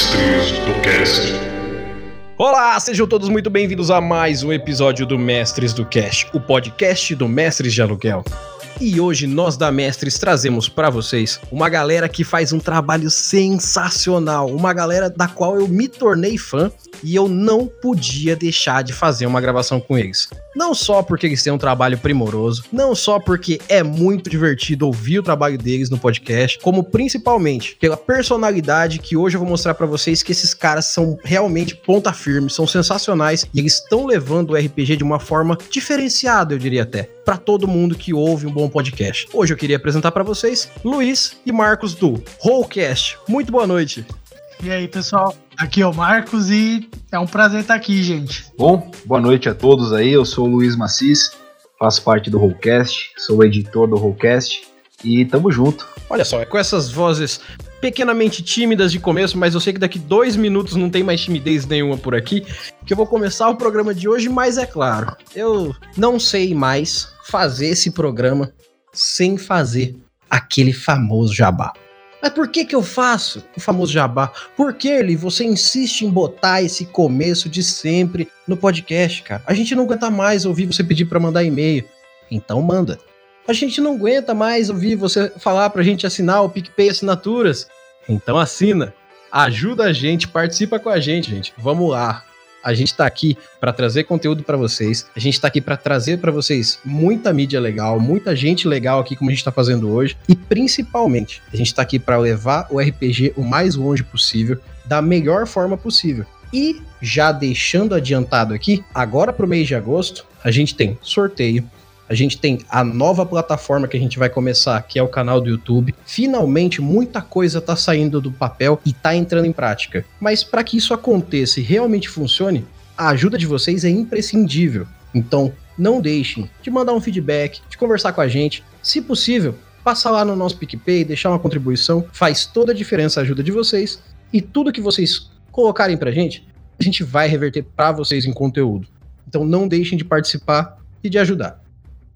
Mestres do Cast. Olá, sejam todos muito bem-vindos a mais um episódio do Mestres do Cast, o podcast do Mestres de Aluguel. E hoje nós da Mestres trazemos para vocês uma galera que faz um trabalho sensacional, uma galera da qual eu me tornei fã e eu não podia deixar de fazer uma gravação com eles. Não só porque eles têm um trabalho primoroso, não só porque é muito divertido ouvir o trabalho deles no podcast, como principalmente pela personalidade que hoje eu vou mostrar para vocês que esses caras são realmente ponta firme, são sensacionais e eles estão levando o RPG de uma forma diferenciada, eu diria até, para todo mundo que ouve um bom podcast. Hoje eu queria apresentar para vocês Luiz e Marcos do Rollcast. Muito boa noite. E aí, pessoal? Aqui é o Marcos e é um prazer estar aqui, gente. Bom, boa noite a todos aí. Eu sou o Luiz Macis, faço parte do Rollcast, sou o editor do Rollcast e tamo junto. Olha só, é com essas vozes pequenamente tímidas de começo, mas eu sei que daqui dois minutos não tem mais timidez nenhuma por aqui, que eu vou começar o programa de hoje, mas é claro, eu não sei mais fazer esse programa sem fazer aquele famoso jabá. Mas por que que eu faço o famoso jabá? Por que ele você insiste em botar esse começo de sempre no podcast, cara? A gente não aguenta mais ouvir você pedir para mandar e-mail. Então manda. A gente não aguenta mais ouvir você falar pra gente assinar o PicPay Assinaturas. Então assina. Ajuda a gente, participa com a gente, gente. Vamos lá. A gente está aqui para trazer conteúdo para vocês. A gente está aqui para trazer para vocês muita mídia legal, muita gente legal aqui como a gente está fazendo hoje e principalmente a gente está aqui para levar o RPG o mais longe possível, da melhor forma possível. E já deixando adiantado aqui, agora para o mês de agosto a gente tem sorteio, a gente tem a nova plataforma que a gente vai começar, que é o canal do YouTube. Finalmente, muita coisa está saindo do papel e está entrando em prática. Mas para que isso aconteça e realmente funcione, a ajuda de vocês é imprescindível. Então, não deixem de mandar um feedback, de conversar com a gente. Se possível, passa lá no nosso PicPay, deixar uma contribuição, faz toda a diferença a ajuda de vocês. E tudo que vocês colocarem pra gente, a gente vai reverter para vocês em conteúdo. Então não deixem de participar e de ajudar.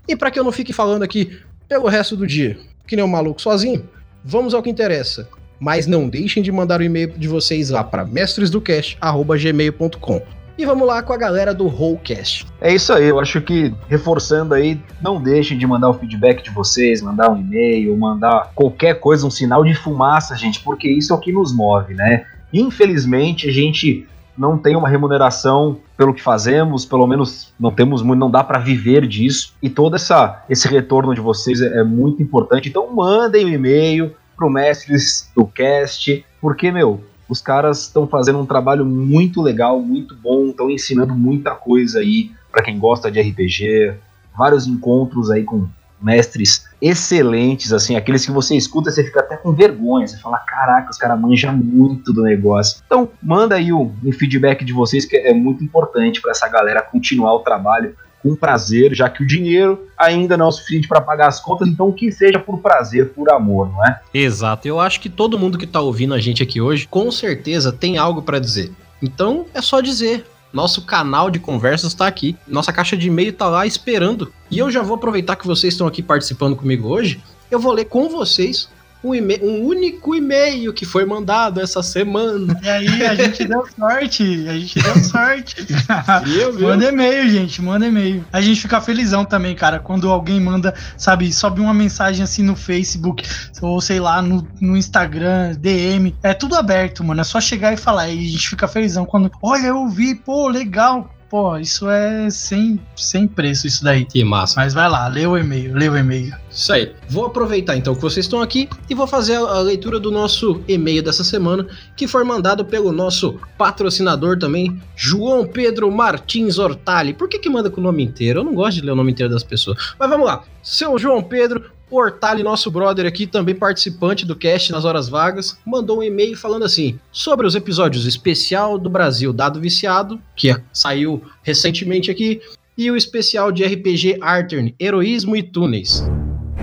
E para que eu não fique falando aqui pelo resto do dia, que nem um maluco sozinho, vamos ao que interessa. Mas não deixem de mandar o e-mail de vocês lá para mestresdocast@gmail.com. E vamos lá com a galera do Rollcast. É isso aí, eu acho que reforçando aí, não deixem de mandar o feedback de vocês, mandar um e-mail, mandar qualquer coisa, um sinal de fumaça, gente, porque isso é o que nos move, né? Infelizmente, a gente não tem uma remuneração pelo que fazemos, pelo menos não temos muito, não dá para viver disso. E todo essa, esse retorno de vocês é, é muito importante. Então mandem um e-mail pro mestres do cast, porque meu, os caras estão fazendo um trabalho muito legal, muito bom, estão ensinando muita coisa aí para quem gosta de RPG, vários encontros aí com mestres excelentes, assim, aqueles que você escuta, você fica até com vergonha, você fala, caraca, os caras manjam muito do negócio. Então, manda aí um, um feedback de vocês que é muito importante para essa galera continuar o trabalho com prazer, já que o dinheiro ainda não é o suficiente para pagar as contas, então que seja por prazer, por amor, não é? Exato. Eu acho que todo mundo que tá ouvindo a gente aqui hoje, com certeza tem algo para dizer. Então, é só dizer. Nosso canal de conversas está aqui. Nossa caixa de e-mail está lá esperando. E eu já vou aproveitar que vocês estão aqui participando comigo hoje. Eu vou ler com vocês um, um único e-mail que foi mandado essa semana. E aí, a gente deu sorte, a gente deu sorte. Viu, viu? Manda e-mail, gente, manda e-mail. A gente fica felizão também, cara, quando alguém manda, sabe, sobe uma mensagem assim no Facebook, ou sei lá, no, no Instagram, DM. É tudo aberto, mano. É só chegar e falar. E a gente fica felizão quando, olha, eu vi, pô, legal pô, isso é sem, sem preço, isso daí. Que massa. Mas vai lá, lê o e-mail, lê o e-mail. Isso aí. Vou aproveitar então que vocês estão aqui e vou fazer a leitura do nosso e-mail dessa semana, que foi mandado pelo nosso patrocinador também, João Pedro Martins Hortali. Por que que manda com o nome inteiro? Eu não gosto de ler o nome inteiro das pessoas. Mas vamos lá. Seu João Pedro, Hortali, nosso brother aqui, também participante do cast nas horas vagas, mandou um e-mail falando assim: sobre os episódios especial do Brasil Dado Viciado, que saiu recentemente aqui, e o especial de RPG Artern, Heroísmo e Túneis.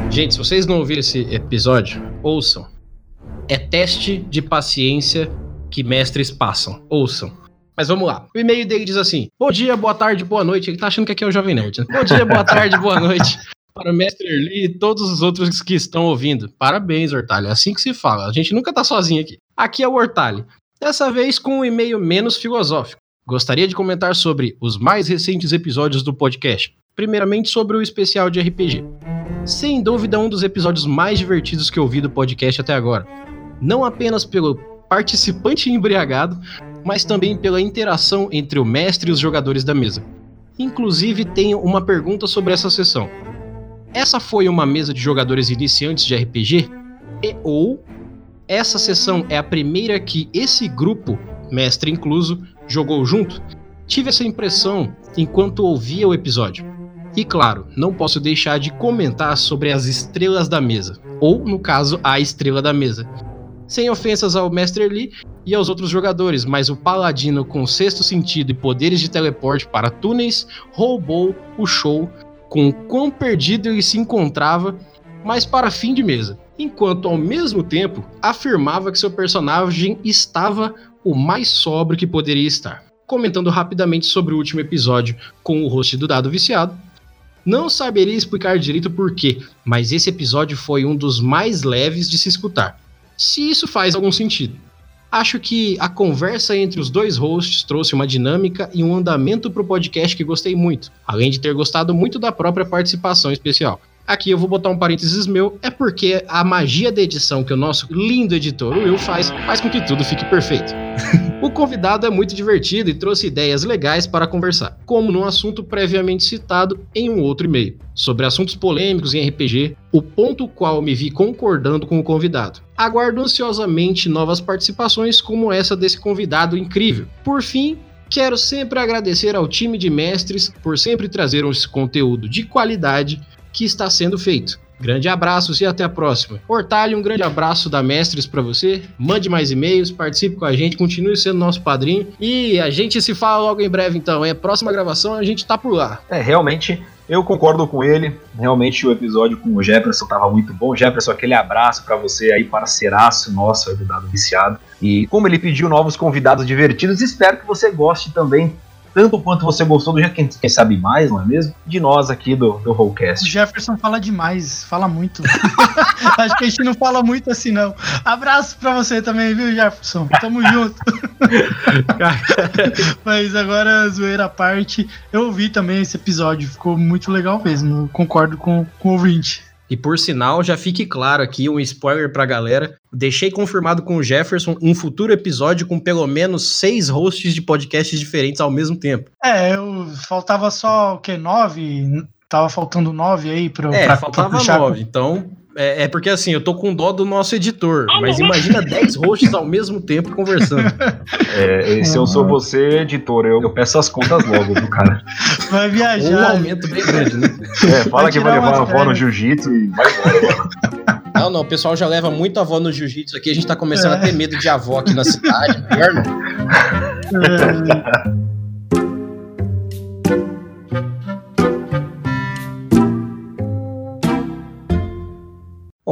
Gente, se vocês não ouviram esse episódio, ouçam. É teste de paciência que mestres passam. Ouçam. Mas vamos lá. O e-mail dele diz assim: Bom dia, boa tarde, boa noite. Ele tá achando que aqui é o Jovem Nerd. Né? Bom dia, boa tarde, boa noite. Para o Mestre Lee e todos os outros que estão ouvindo. Parabéns, Hortali. É assim que se fala. A gente nunca tá sozinho aqui. Aqui é o Hortali. Dessa vez com um e-mail menos filosófico. Gostaria de comentar sobre os mais recentes episódios do podcast. Primeiramente sobre o especial de RPG. Sem dúvida, um dos episódios mais divertidos que eu vi do podcast até agora. Não apenas pelo participante embriagado, mas também pela interação entre o mestre e os jogadores da mesa. Inclusive, tenho uma pergunta sobre essa sessão. Essa foi uma mesa de jogadores iniciantes de RPG? E ou essa sessão é a primeira que esse grupo, mestre incluso, jogou junto? Tive essa impressão enquanto ouvia o episódio. E claro, não posso deixar de comentar sobre as estrelas da mesa, ou no caso, a estrela da mesa. Sem ofensas ao Mestre Lee e aos outros jogadores, mas o paladino com sexto sentido e poderes de teleporte para túneis roubou o show com quão perdido ele se encontrava, mas para fim de mesa, enquanto ao mesmo tempo afirmava que seu personagem estava o mais sóbrio que poderia estar. Comentando rapidamente sobre o último episódio com o host do Dado Viciado, não saberia explicar direito porquê, mas esse episódio foi um dos mais leves de se escutar. Se isso faz algum sentido. Acho que a conversa entre os dois hosts trouxe uma dinâmica e um andamento para o podcast que gostei muito, além de ter gostado muito da própria participação especial. Aqui eu vou botar um parênteses meu, é porque a magia da edição que o nosso lindo editor Will faz, faz com que tudo fique perfeito. o convidado é muito divertido e trouxe ideias legais para conversar, como num assunto previamente citado em um outro e-mail, sobre assuntos polêmicos em RPG, o ponto qual me vi concordando com o convidado. Aguardo ansiosamente novas participações como essa desse convidado incrível. Por fim, Quero sempre agradecer ao time de mestres por sempre trazer esse conteúdo de qualidade que está sendo feito. Grande abraços e até a próxima. Hortalho, um grande abraço da Mestres para você. Mande mais e-mails, participe com a gente, continue sendo nosso padrinho. E a gente se fala logo em breve, então. É próxima gravação, a gente tá por lá. É, realmente, eu concordo com ele. Realmente o episódio com o Jefferson tava muito bom. Jefferson, aquele abraço para você aí, parceiraço nosso aí do Dado Viciado. E como ele pediu novos convidados divertidos, espero que você goste também tanto quanto você gostou do jeito quem, quem sabe mais, não é mesmo? De nós aqui do, do Rollcast. O Jefferson fala demais, fala muito. Acho que a gente não fala muito assim, não. Abraço pra você também, viu, Jefferson? Tamo junto. Mas agora, zoeira à parte, eu ouvi também esse episódio, ficou muito legal mesmo. Concordo com, com o ouvinte. E por sinal, já fique claro aqui um spoiler pra galera. Deixei confirmado com o Jefferson um futuro episódio com pelo menos seis hosts de podcasts diferentes ao mesmo tempo. É, eu faltava só o que? Nove? Tava faltando nove aí pra. É, pra, faltava pra puxar. nove. Então, é, é porque assim, eu tô com dó do nosso editor. Mas imagina dez hosts ao mesmo tempo conversando. É, e se eu sou você, editor, eu, eu peço as contas logo do cara. Vai Um viajar. aumento bem grande, né? É, fala Vai que vai levar a avó no jiu-jitsu e vai embora. Não, não, o pessoal já leva muito avó no jiu-jitsu aqui. A gente tá começando É. a ter medo de avó aqui na cidade. Melhor não. É,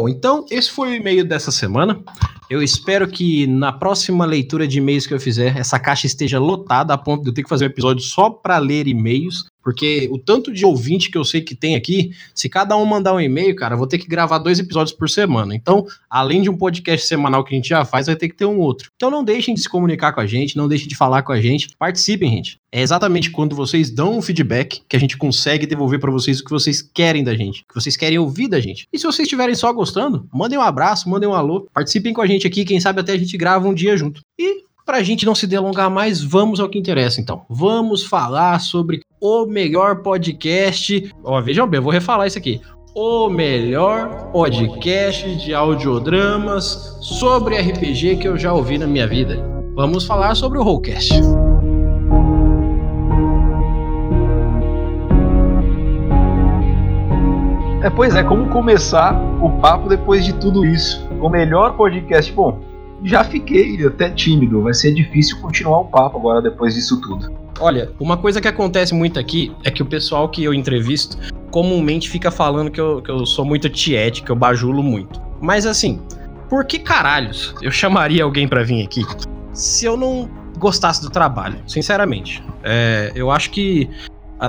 então esse foi o e-mail dessa semana. Eu espero que na próxima leitura de e-mails que eu fizer, essa caixa esteja lotada a ponto de eu ter que fazer um episódio só para ler e-mails. Porque o tanto de ouvinte que eu sei que tem aqui, se cada um mandar um e-mail, cara, eu vou ter que gravar dois episódios por semana. Então, além de um podcast semanal que a gente já faz, vai ter que ter um outro. Então não deixem de se comunicar com a gente, não deixem de falar com a gente. Participem, gente. É exatamente quando vocês dão um feedback que a gente consegue devolver para vocês o que vocês querem da gente, o que vocês querem ouvir da gente. E se vocês estiverem só gostando, mandem um abraço, mandem um alô, participem com a gente aqui, quem sabe até a gente grava um dia junto. E pra gente não se delongar mais, vamos ao que interessa então. Vamos falar sobre o melhor podcast. Ó, vejam bem, eu vou refalar isso aqui. O melhor podcast de audiodramas sobre RPG que eu já ouvi na minha vida. Vamos falar sobre o Rollcast. É, pois é, como começar o papo depois de tudo isso? O melhor podcast, bom, já fiquei até tímido, vai ser difícil continuar o papo agora depois disso tudo. Olha, uma coisa que acontece muito aqui é que o pessoal que eu entrevisto comumente fica falando que eu, que eu sou muito tiete, que eu bajulo muito. Mas assim, por que caralhos eu chamaria alguém pra vir aqui se eu não gostasse do trabalho? Sinceramente. É, eu acho que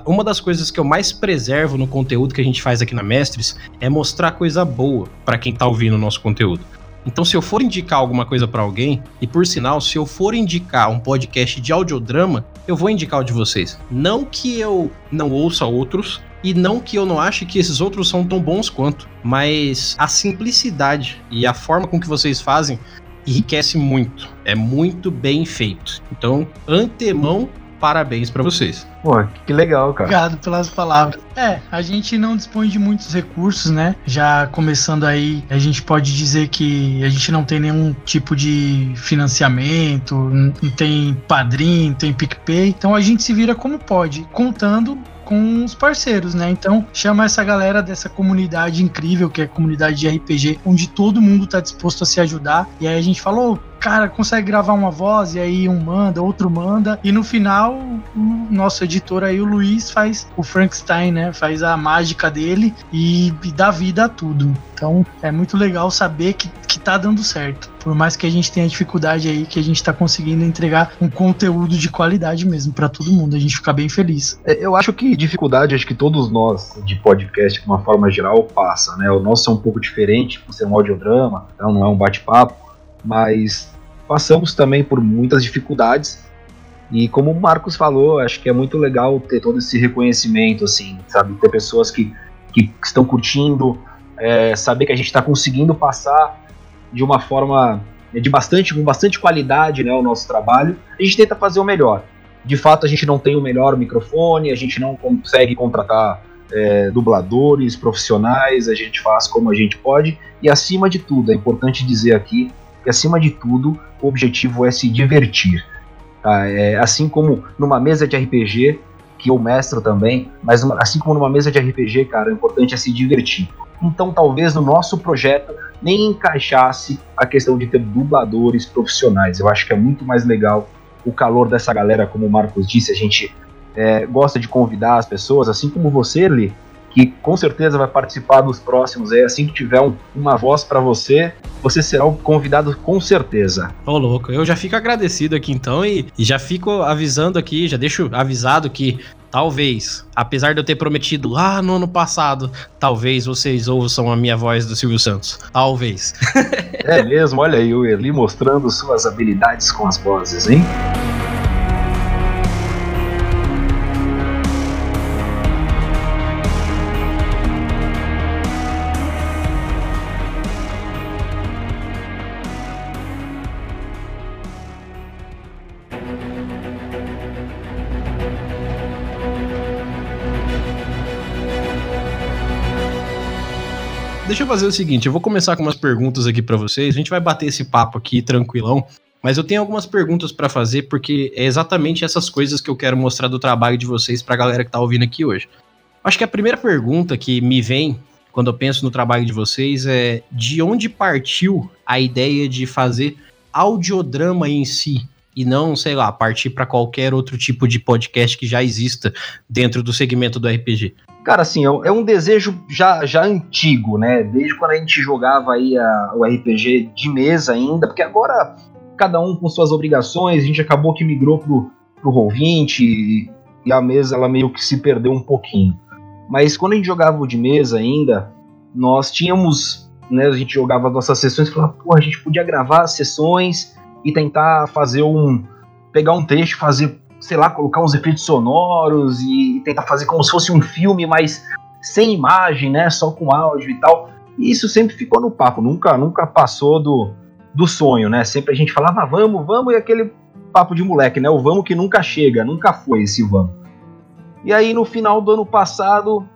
uma das coisas que eu mais preservo no conteúdo que a gente faz aqui na Mestres é mostrar coisa boa pra quem tá ouvindo o nosso conteúdo. Então, se eu for indicar alguma coisa para alguém, e por sinal, se eu for indicar um podcast de audiodrama, eu vou indicar o de vocês. Não que eu não ouça outros, e não que eu não ache que esses outros são tão bons quanto, mas a simplicidade e a forma com que vocês fazem enriquece muito. É muito bem feito. Então, antemão, parabéns para vocês. Pô, que legal, cara. Obrigado pelas palavras. É, a gente não dispõe de muitos recursos, né? Já começando aí, a gente pode dizer que a gente não tem nenhum tipo de financiamento, não tem padrinho, não tem PicPay. Então a gente se vira como pode, contando com os parceiros, né? Então, chama essa galera dessa comunidade incrível, que é a comunidade de RPG, onde todo mundo tá disposto a se ajudar. E aí a gente falou, cara, consegue gravar uma voz, e aí um manda, outro manda. E no final, o nosso editor aí, o Luiz, faz o Frankenstein, né? Faz a mágica dele e, e dá vida a tudo. Então, é muito legal saber que, que tá dando certo. Por mais que a gente tenha dificuldade aí, que a gente tá conseguindo entregar um conteúdo de qualidade mesmo para todo mundo. A gente fica bem feliz. É, eu acho que dificuldade, acho que todos nós de podcast, de uma forma geral, passa, né? O nosso é um pouco diferente, por ser um audiodrama, então não é um bate-papo, mas passamos também por muitas dificuldades. E como o Marcos falou, acho que é muito legal ter todo esse reconhecimento, assim, sabe? Ter pessoas que, que estão curtindo, é, saber que a gente está conseguindo passar de uma forma de bastante, com bastante qualidade né, o nosso trabalho, a gente tenta fazer o melhor. De fato, a gente não tem o melhor microfone, a gente não consegue contratar é, dubladores profissionais, a gente faz como a gente pode, e acima de tudo, é importante dizer aqui que acima de tudo o objetivo é se divertir. Tá? É, assim como numa mesa de RPG, que eu mestro também, mas assim como numa mesa de RPG, cara, o importante é se divertir. Então, talvez no nosso projeto nem encaixasse a questão de ter dubladores profissionais. Eu acho que é muito mais legal o calor dessa galera, como o Marcos disse, a gente é, gosta de convidar as pessoas, assim como você, Li, que com certeza vai participar dos próximos. É assim que tiver um, uma voz para você, você será o convidado com certeza. Ô, louco, eu já fico agradecido aqui então e, e já fico avisando aqui, já deixo avisado que Talvez, apesar de eu ter prometido lá no ano passado, talvez vocês ouçam a minha voz do Silvio Santos. Talvez. é mesmo, olha aí o Eli mostrando suas habilidades com as vozes, hein? Deixa eu fazer o seguinte, eu vou começar com umas perguntas aqui para vocês. A gente vai bater esse papo aqui tranquilão, mas eu tenho algumas perguntas para fazer porque é exatamente essas coisas que eu quero mostrar do trabalho de vocês para a galera que tá ouvindo aqui hoje. Acho que a primeira pergunta que me vem quando eu penso no trabalho de vocês é de onde partiu a ideia de fazer audiodrama em si e não, sei lá, partir para qualquer outro tipo de podcast que já exista dentro do segmento do RPG. Cara, assim, é, é um desejo já, já antigo, né? Desde quando a gente jogava aí a, o RPG de mesa ainda, porque agora cada um com suas obrigações, a gente acabou que migrou pro, pro Roll20 e, e a mesa ela meio que se perdeu um pouquinho. Mas quando a gente jogava o de mesa ainda, nós tínhamos, né, a gente jogava as nossas sessões e falava, pô, a gente podia gravar as sessões e tentar fazer um pegar um texto, fazer sei lá, colocar uns efeitos sonoros e tentar fazer como se fosse um filme, mas sem imagem, né? Só com áudio e tal. E isso sempre ficou no papo, nunca, nunca passou do, do sonho, né? Sempre a gente falava, ah, vamos, vamos, e aquele papo de moleque, né? O vamos que nunca chega, nunca foi esse vamos. E aí no final do ano passado,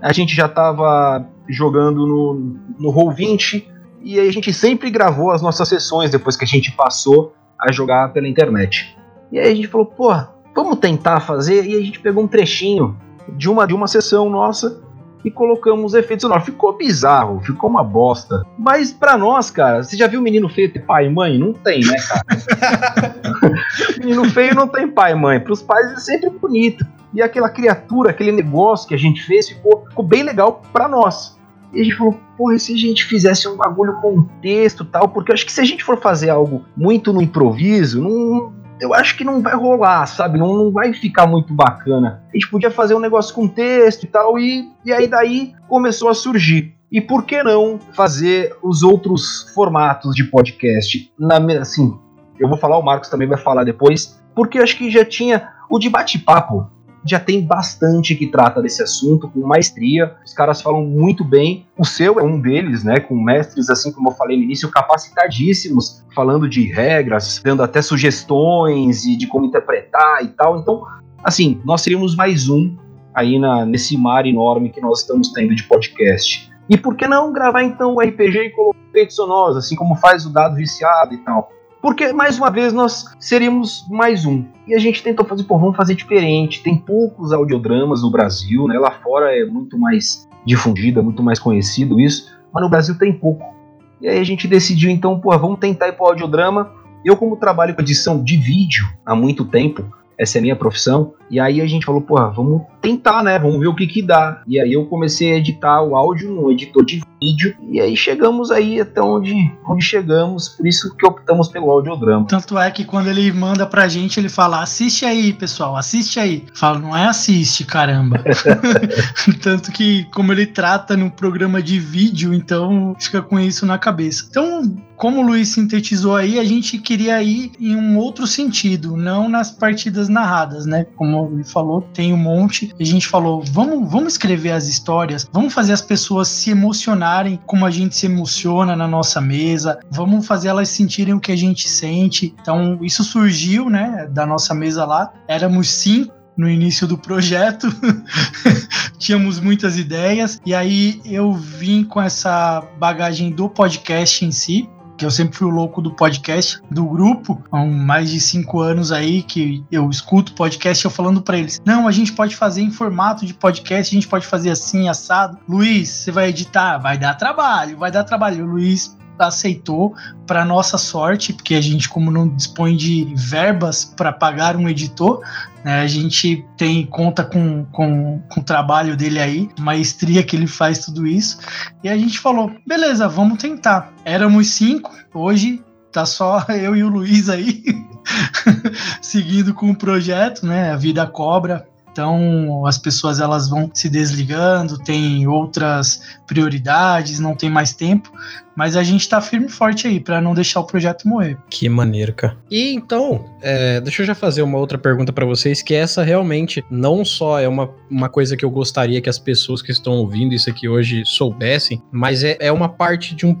a gente já tava jogando no, no Roll20, e aí a gente sempre gravou as nossas sessões depois que a gente passou a jogar pela internet. E aí a gente falou, pô, vamos tentar fazer. E a gente pegou um trechinho de uma, de uma sessão nossa e colocamos efeitos sonoros. Ficou bizarro, ficou uma bosta. Mas para nós, cara, você já viu menino feio ter pai e mãe? Não tem, né, cara? menino feio não tem pai e mãe. Pros pais é sempre bonito. E aquela criatura, aquele negócio que a gente fez ficou, ficou bem legal para nós. E a gente falou, porra, e se a gente fizesse um bagulho com texto tal? Porque eu acho que se a gente for fazer algo muito no improviso, não, eu acho que não vai rolar, sabe? Não, não vai ficar muito bacana. A gente podia fazer um negócio com texto e tal, e, e aí daí começou a surgir. E por que não fazer os outros formatos de podcast? Na, assim, eu vou falar, o Marcos também vai falar depois, porque acho que já tinha o de bate-papo. Já tem bastante que trata desse assunto com maestria. Os caras falam muito bem. O seu é um deles, né? Com mestres, assim como eu falei no início, capacitadíssimos, falando de regras, dando até sugestões e de como interpretar e tal. Então, assim, nós seríamos mais um aí na, nesse mar enorme que nós estamos tendo de podcast. E por que não gravar então o RPG e colocar efeitos sonoros, assim como faz o dado viciado e tal? Porque, mais uma vez, nós seríamos mais um. E a gente tentou fazer, pô, vamos fazer diferente. Tem poucos audiodramas no Brasil, né? Lá fora é muito mais difundido, é muito mais conhecido isso. Mas no Brasil tem pouco. E aí a gente decidiu, então, pô, vamos tentar ir pro audiodrama. Eu, como trabalho com edição de vídeo há muito tempo, essa é a minha profissão. E aí a gente falou, porra, vamos tentar, né? Vamos ver o que que dá. E aí eu comecei a editar o áudio no editor de vídeo. E aí chegamos aí até onde, onde chegamos. Por isso que optamos pelo audiodrama. Tanto é que quando ele manda pra gente, ele fala, assiste aí, pessoal, assiste aí. Fala, não é assiste, caramba. Tanto que como ele trata no programa de vídeo, então fica com isso na cabeça. Então, como o Luiz sintetizou aí, a gente queria ir em um outro sentido, não nas partidas narradas, né? Como ele falou, tem um monte. A gente falou, vamos, vamos escrever as histórias, vamos fazer as pessoas se emocionarem como a gente se emociona na nossa mesa, vamos fazer elas sentirem o que a gente sente. Então, isso surgiu, né, da nossa mesa lá. Éramos cinco no início do projeto, tínhamos muitas ideias, e aí eu vim com essa bagagem do podcast em si, que eu sempre fui o louco do podcast, do grupo, há mais de cinco anos aí que eu escuto podcast eu falando para eles: não, a gente pode fazer em formato de podcast, a gente pode fazer assim, assado. Luiz, você vai editar? Vai dar trabalho, vai dar trabalho. O Luiz aceitou, para nossa sorte, porque a gente, como não dispõe de verbas para pagar um editor, né, a gente tem conta com, com, com o trabalho dele aí, maestria que ele faz tudo isso, e a gente falou: beleza, vamos tentar. Éramos cinco, hoje tá só eu e o Luiz aí, seguindo com o projeto, né? A vida cobra, então as pessoas elas vão se desligando, tem outras prioridades, não tem mais tempo, mas a gente está firme e forte aí para não deixar o projeto morrer. Que maneiro, cara. E então, é, deixa eu já fazer uma outra pergunta para vocês, que essa realmente não só é uma, uma coisa que eu gostaria que as pessoas que estão ouvindo isso aqui hoje soubessem, mas é, é uma parte de, um,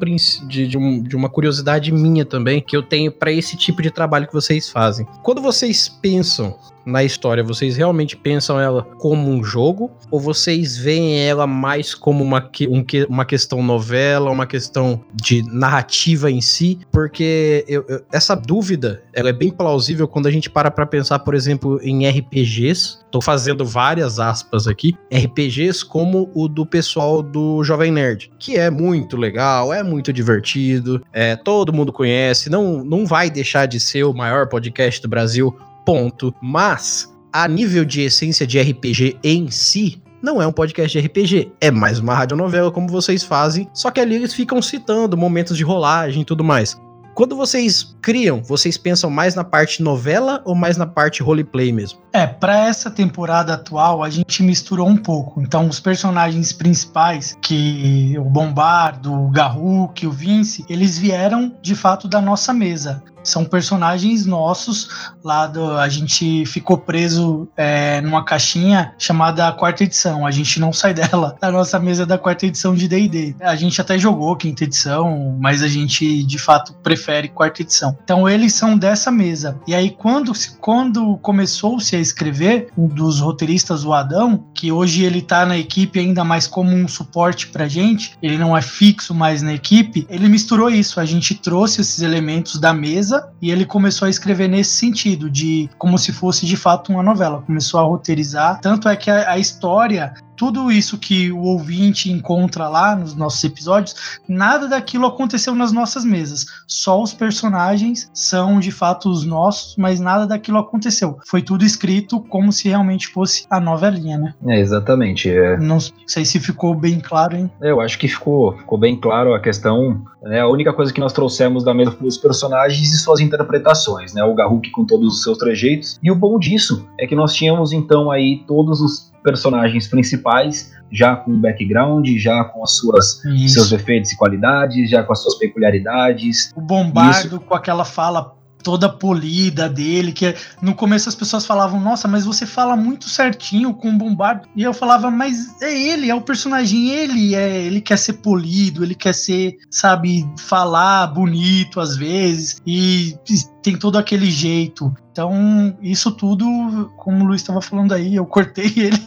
de, de, um, de uma curiosidade minha também que eu tenho para esse tipo de trabalho que vocês fazem. Quando vocês pensam na história, vocês realmente pensam ela como um jogo? Ou vocês veem ela mais como uma, um, uma questão novela, uma questão de narrativa em si? Porque eu, eu, essa dúvida ela é bem plausível quando a gente para pra pensar, por exemplo, em RPGs. Tô fazendo várias aspas aqui. RPGs como o do pessoal do Jovem Nerd, que é muito legal, é muito divertido, é, todo mundo conhece, não, não vai deixar de ser o maior podcast do Brasil ponto. Mas, a nível de essência de RPG em si, não é um podcast de RPG, é mais uma radionovela como vocês fazem, só que ali eles ficam citando momentos de rolagem e tudo mais. Quando vocês criam, vocês pensam mais na parte novela ou mais na parte roleplay mesmo? É, para essa temporada atual a gente misturou um pouco. Então os personagens principais, que o Bombardo, o Garruk, o Vince, eles vieram de fato da nossa mesa são personagens nossos lá do. A gente ficou preso é, numa caixinha chamada quarta edição. A gente não sai dela da nossa mesa da quarta edição de DD. A gente até jogou quinta edição, mas a gente de fato prefere quarta edição. Então eles são dessa mesa. E aí, quando, quando começou-se a escrever, um dos roteiristas, o Adão, que hoje ele tá na equipe ainda mais como um suporte pra gente, ele não é fixo mais na equipe, ele misturou isso. A gente trouxe esses elementos da mesa e ele começou a escrever nesse sentido, de como se fosse de fato uma novela. Começou a roteirizar. Tanto é que a, a história tudo isso que o ouvinte encontra lá nos nossos episódios, nada daquilo aconteceu nas nossas mesas. Só os personagens são de fato os nossos, mas nada daquilo aconteceu. Foi tudo escrito como se realmente fosse a novelinha, né? É, exatamente. É. Não sei se ficou bem claro, hein? Eu acho que ficou, ficou bem claro a questão. Né, a única coisa que nós trouxemos da mesa foi os personagens e suas interpretações, né? O Garruk com todos os seus trejeitos. E o bom disso é que nós tínhamos então aí todos os personagens principais, já com o background, já com as suas seus defeitos e qualidades, já com as suas peculiaridades. O bombardo Isso. com aquela fala toda polida dele, que no começo as pessoas falavam, nossa, mas você fala muito certinho com o Bombardo. E eu falava, mas é ele, é o personagem, ele é, ele quer ser polido, ele quer ser, sabe, falar bonito às vezes, e, e tem todo aquele jeito. Então, isso tudo, como o Luiz estava falando aí, eu cortei ele,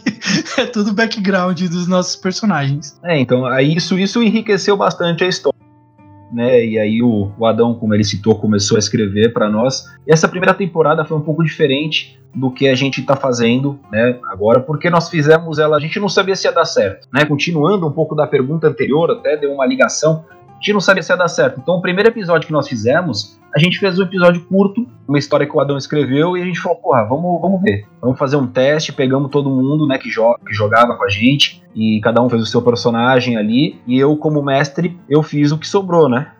é tudo background dos nossos personagens. É, então, isso, isso enriqueceu bastante a história né? E aí o, o Adão, como ele citou, começou a escrever para nós. E essa primeira temporada foi um pouco diferente do que a gente está fazendo, né? Agora, porque nós fizemos ela, a gente não sabia se ia dar certo, né? Continuando um pouco da pergunta anterior, até deu uma ligação. A gente não sabia se ia dar certo. Então, o primeiro episódio que nós fizemos, a gente fez um episódio curto, uma história que o Adão escreveu, e a gente falou, porra, vamos, vamos ver. Vamos fazer um teste, pegamos todo mundo, né, que, joga, que jogava com a gente, e cada um fez o seu personagem ali, e eu, como mestre, eu fiz o que sobrou, né?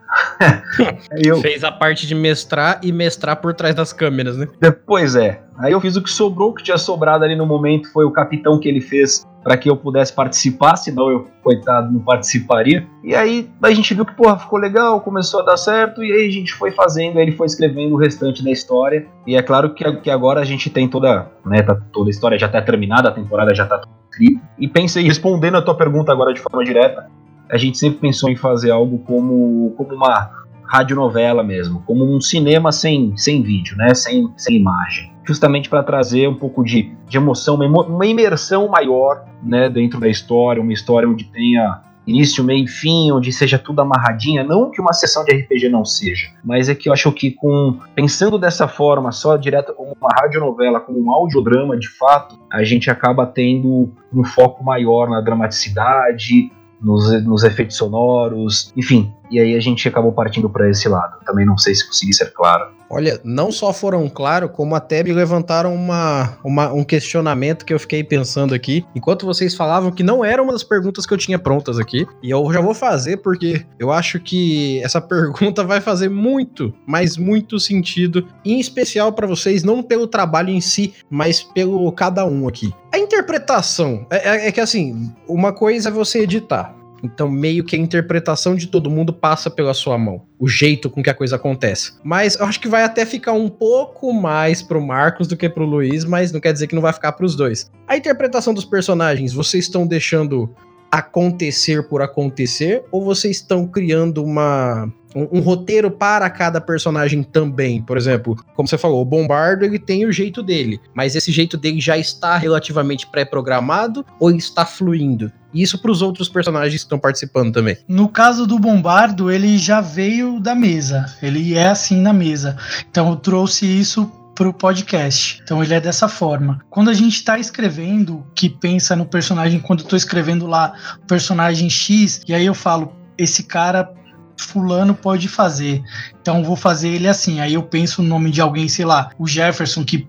Eu... Fez a parte de mestrar e mestrar por trás das câmeras, né? Pois é. Aí eu fiz o que sobrou, o que tinha sobrado ali no momento foi o capitão que ele fez para que eu pudesse participar, senão eu, coitado, não participaria. E aí a gente viu que, porra, ficou legal, começou a dar certo, e aí a gente foi fazendo, ele foi escrevendo o restante da história. E é claro que, que agora a gente tem toda, né, tá, toda a história já tá terminada, a temporada já tá escrita. E pensei, respondendo a tua pergunta agora de forma direta, a gente sempre pensou em fazer algo como, como uma radionovela mesmo, como um cinema sem, sem vídeo, né? sem, sem imagem. Justamente para trazer um pouco de, de emoção, uma, uma imersão maior né, dentro da história, uma história onde tenha início, meio e fim, onde seja tudo amarradinha, não que uma sessão de RPG não seja, mas é que eu acho que com pensando dessa forma, só direto como uma radionovela, como um audiodrama de fato, a gente acaba tendo um foco maior na dramaticidade, nos, nos efeitos sonoros, enfim. E aí a gente acabou partindo para esse lado. Também não sei se consegui ser claro. Olha, não só foram claros, como até me levantaram uma, uma, um questionamento que eu fiquei pensando aqui, enquanto vocês falavam que não era uma das perguntas que eu tinha prontas aqui. E eu já vou fazer porque eu acho que essa pergunta vai fazer muito, mas muito sentido, em especial para vocês, não pelo trabalho em si, mas pelo cada um aqui. A interpretação é, é, é que assim, uma coisa é você editar. Então, meio que a interpretação de todo mundo passa pela sua mão. O jeito com que a coisa acontece. Mas eu acho que vai até ficar um pouco mais pro Marcos do que pro Luiz, mas não quer dizer que não vai ficar pros dois. A interpretação dos personagens, vocês estão deixando acontecer por acontecer ou vocês estão criando uma um, um, roteiro para cada personagem também. Por exemplo, como você falou, o Bombardo ele tem o jeito dele, mas esse jeito dele já está relativamente pré-programado ou está fluindo? Isso para os outros personagens que estão participando também. No caso do Bombardo, ele já veio da mesa. Ele é assim na mesa. Então eu trouxe isso pro podcast. Então ele é dessa forma. Quando a gente está escrevendo, que pensa no personagem, quando eu tô escrevendo lá o personagem X, e aí eu falo, esse cara fulano pode fazer. Então vou fazer ele assim. Aí eu penso o nome de alguém, sei lá, o Jefferson que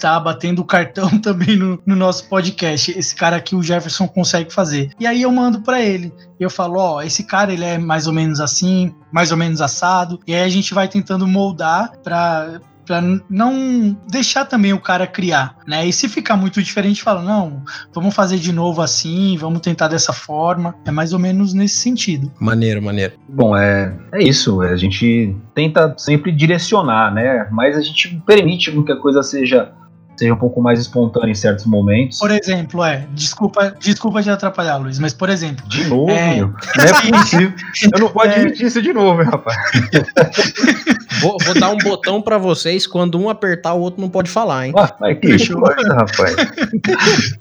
tá batendo cartão também no, no, nosso podcast. Esse cara aqui o Jefferson consegue fazer. E aí eu mando para ele. Eu falo, ó, oh, esse cara ele é mais ou menos assim, mais ou menos assado. E aí a gente vai tentando moldar para para não deixar também o cara criar, né? E se ficar muito diferente, fala, não, vamos fazer de novo assim, vamos tentar dessa forma. É mais ou menos nesse sentido. Maneiro, maneiro. Bom, é, é isso. A gente tenta sempre direcionar, né? Mas a gente permite que a coisa seja seja um pouco mais espontâneo em certos momentos. Por exemplo, é, desculpa, desculpa de atrapalhar, Luiz, mas por exemplo. De novo, é... meu. Não é possível. Eu não posso é... admitir isso de novo, rapaz. vou, vou, dar um botão para vocês, quando um apertar, o outro não pode falar, hein? Ah, mas que coisa, rapaz.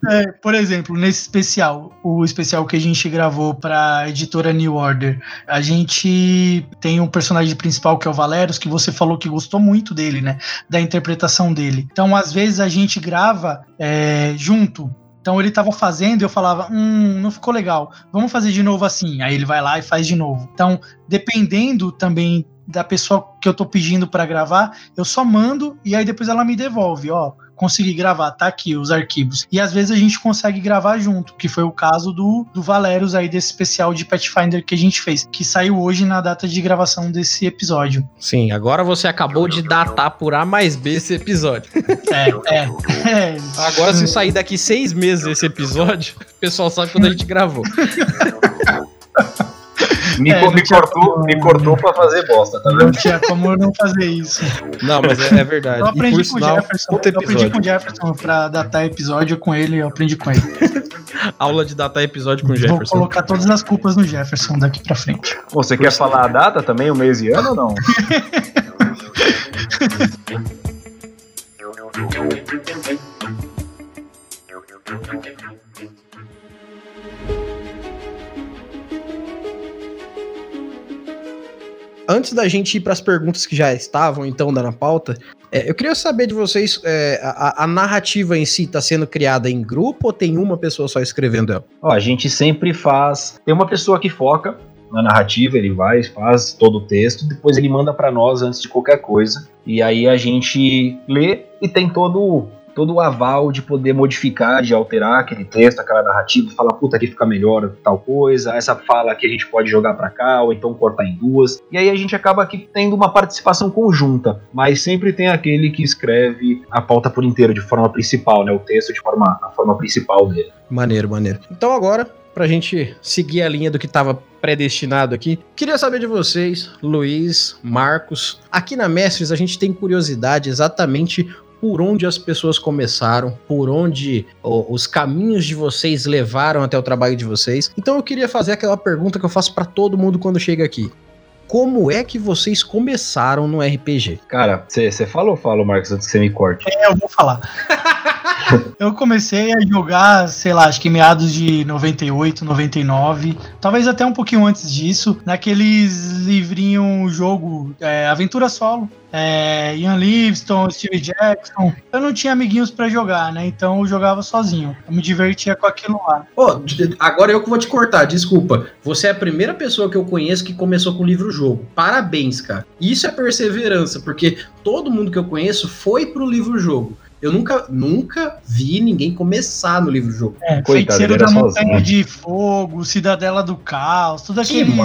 É, por exemplo, nesse especial, o especial que a gente gravou pra editora New Order, a gente tem um personagem principal que é o Valeros, que você falou que gostou muito dele, né? Da interpretação dele. Então, às vezes, a gente grava é, junto. Então ele estava fazendo e eu falava, hum, não ficou legal, vamos fazer de novo assim. Aí ele vai lá e faz de novo. Então, dependendo também da pessoa que eu tô pedindo para gravar, eu só mando e aí depois ela me devolve, ó, consegui gravar, tá aqui os arquivos. E às vezes a gente consegue gravar junto, que foi o caso do, do Valerius aí desse especial de Pathfinder que a gente fez, que saiu hoje na data de gravação desse episódio. Sim, agora você acabou de datar por A mais B esse episódio. É, é. é. Agora se sair daqui seis meses esse episódio, o pessoal sabe quando a gente gravou. Me, é, me cortou, como... me cortou pra fazer bosta, tá vendo? Não tinha como não fazer isso. Não, mas é, é verdade. Eu aprendi com o Jefferson. Eu aprendi com o Jefferson pra datar episódio com ele, eu aprendi com ele. Aula de datar episódio com o Jefferson. Vou colocar todas as culpas no Jefferson daqui pra frente. Você quer falar a data também, o mês e ano ou não? antes da gente ir para as perguntas que já estavam então dando a pauta, é, eu queria saber de vocês, é, a, a, narrativa em si está sendo criada em grupo ou tem uma pessoa só escrevendo ela? Ó, a gente sempre faz. Tem uma pessoa que foca na narrativa, ele vai, faz todo o texto, depois ele manda para nós antes de qualquer coisa. E aí a gente lê e tem todo todo o aval de poder modificar, de alterar aquele texto, aquela narrativa, falar, puta, aqui fica melhor tal coisa, essa fala aqui a gente pode jogar para cá, ou então cortar em duas. E aí a gente acaba aqui tendo uma participação conjunta, mas sempre tem aquele que escreve a pauta por inteiro, de forma principal, né? O texto de forma, a forma principal dele. Maneiro, maneiro. Então agora, pra gente seguir a linha do que tava predestinado aqui. Queria saber de vocês, Luiz, Marcos. Aqui na Mestres a gente tem curiosidade exatamente por onde as pessoas começaram, por onde os caminhos de vocês levaram até o trabalho de vocês. Então eu queria fazer aquela pergunta que eu faço para todo mundo quando chega aqui. Como é que vocês começaram no RPG? Cara, você falou, fala, Marcos, antes que você me corte. É, eu vou falar. eu comecei a jogar, sei lá, acho que meados de 98, 99, talvez até um pouquinho antes disso, naqueles livrinho jogo é, Aventura Solo. É, Ian Livingstone, Steve Jackson. Eu não tinha amiguinhos para jogar, né? Então eu jogava sozinho. Eu me divertia com aquilo lá. Oh, agora eu que vou te cortar, desculpa. Você é a primeira pessoa que eu conheço que começou com livro-jogo. Parabéns, cara. Isso é perseverança, porque todo mundo que eu conheço foi pro livro-jogo. Eu nunca, nunca vi ninguém começar no livro-jogo. É, Coitado, Feiticeiro da Montanha de Fogo, Cidadela do Caos, tudo aqueles,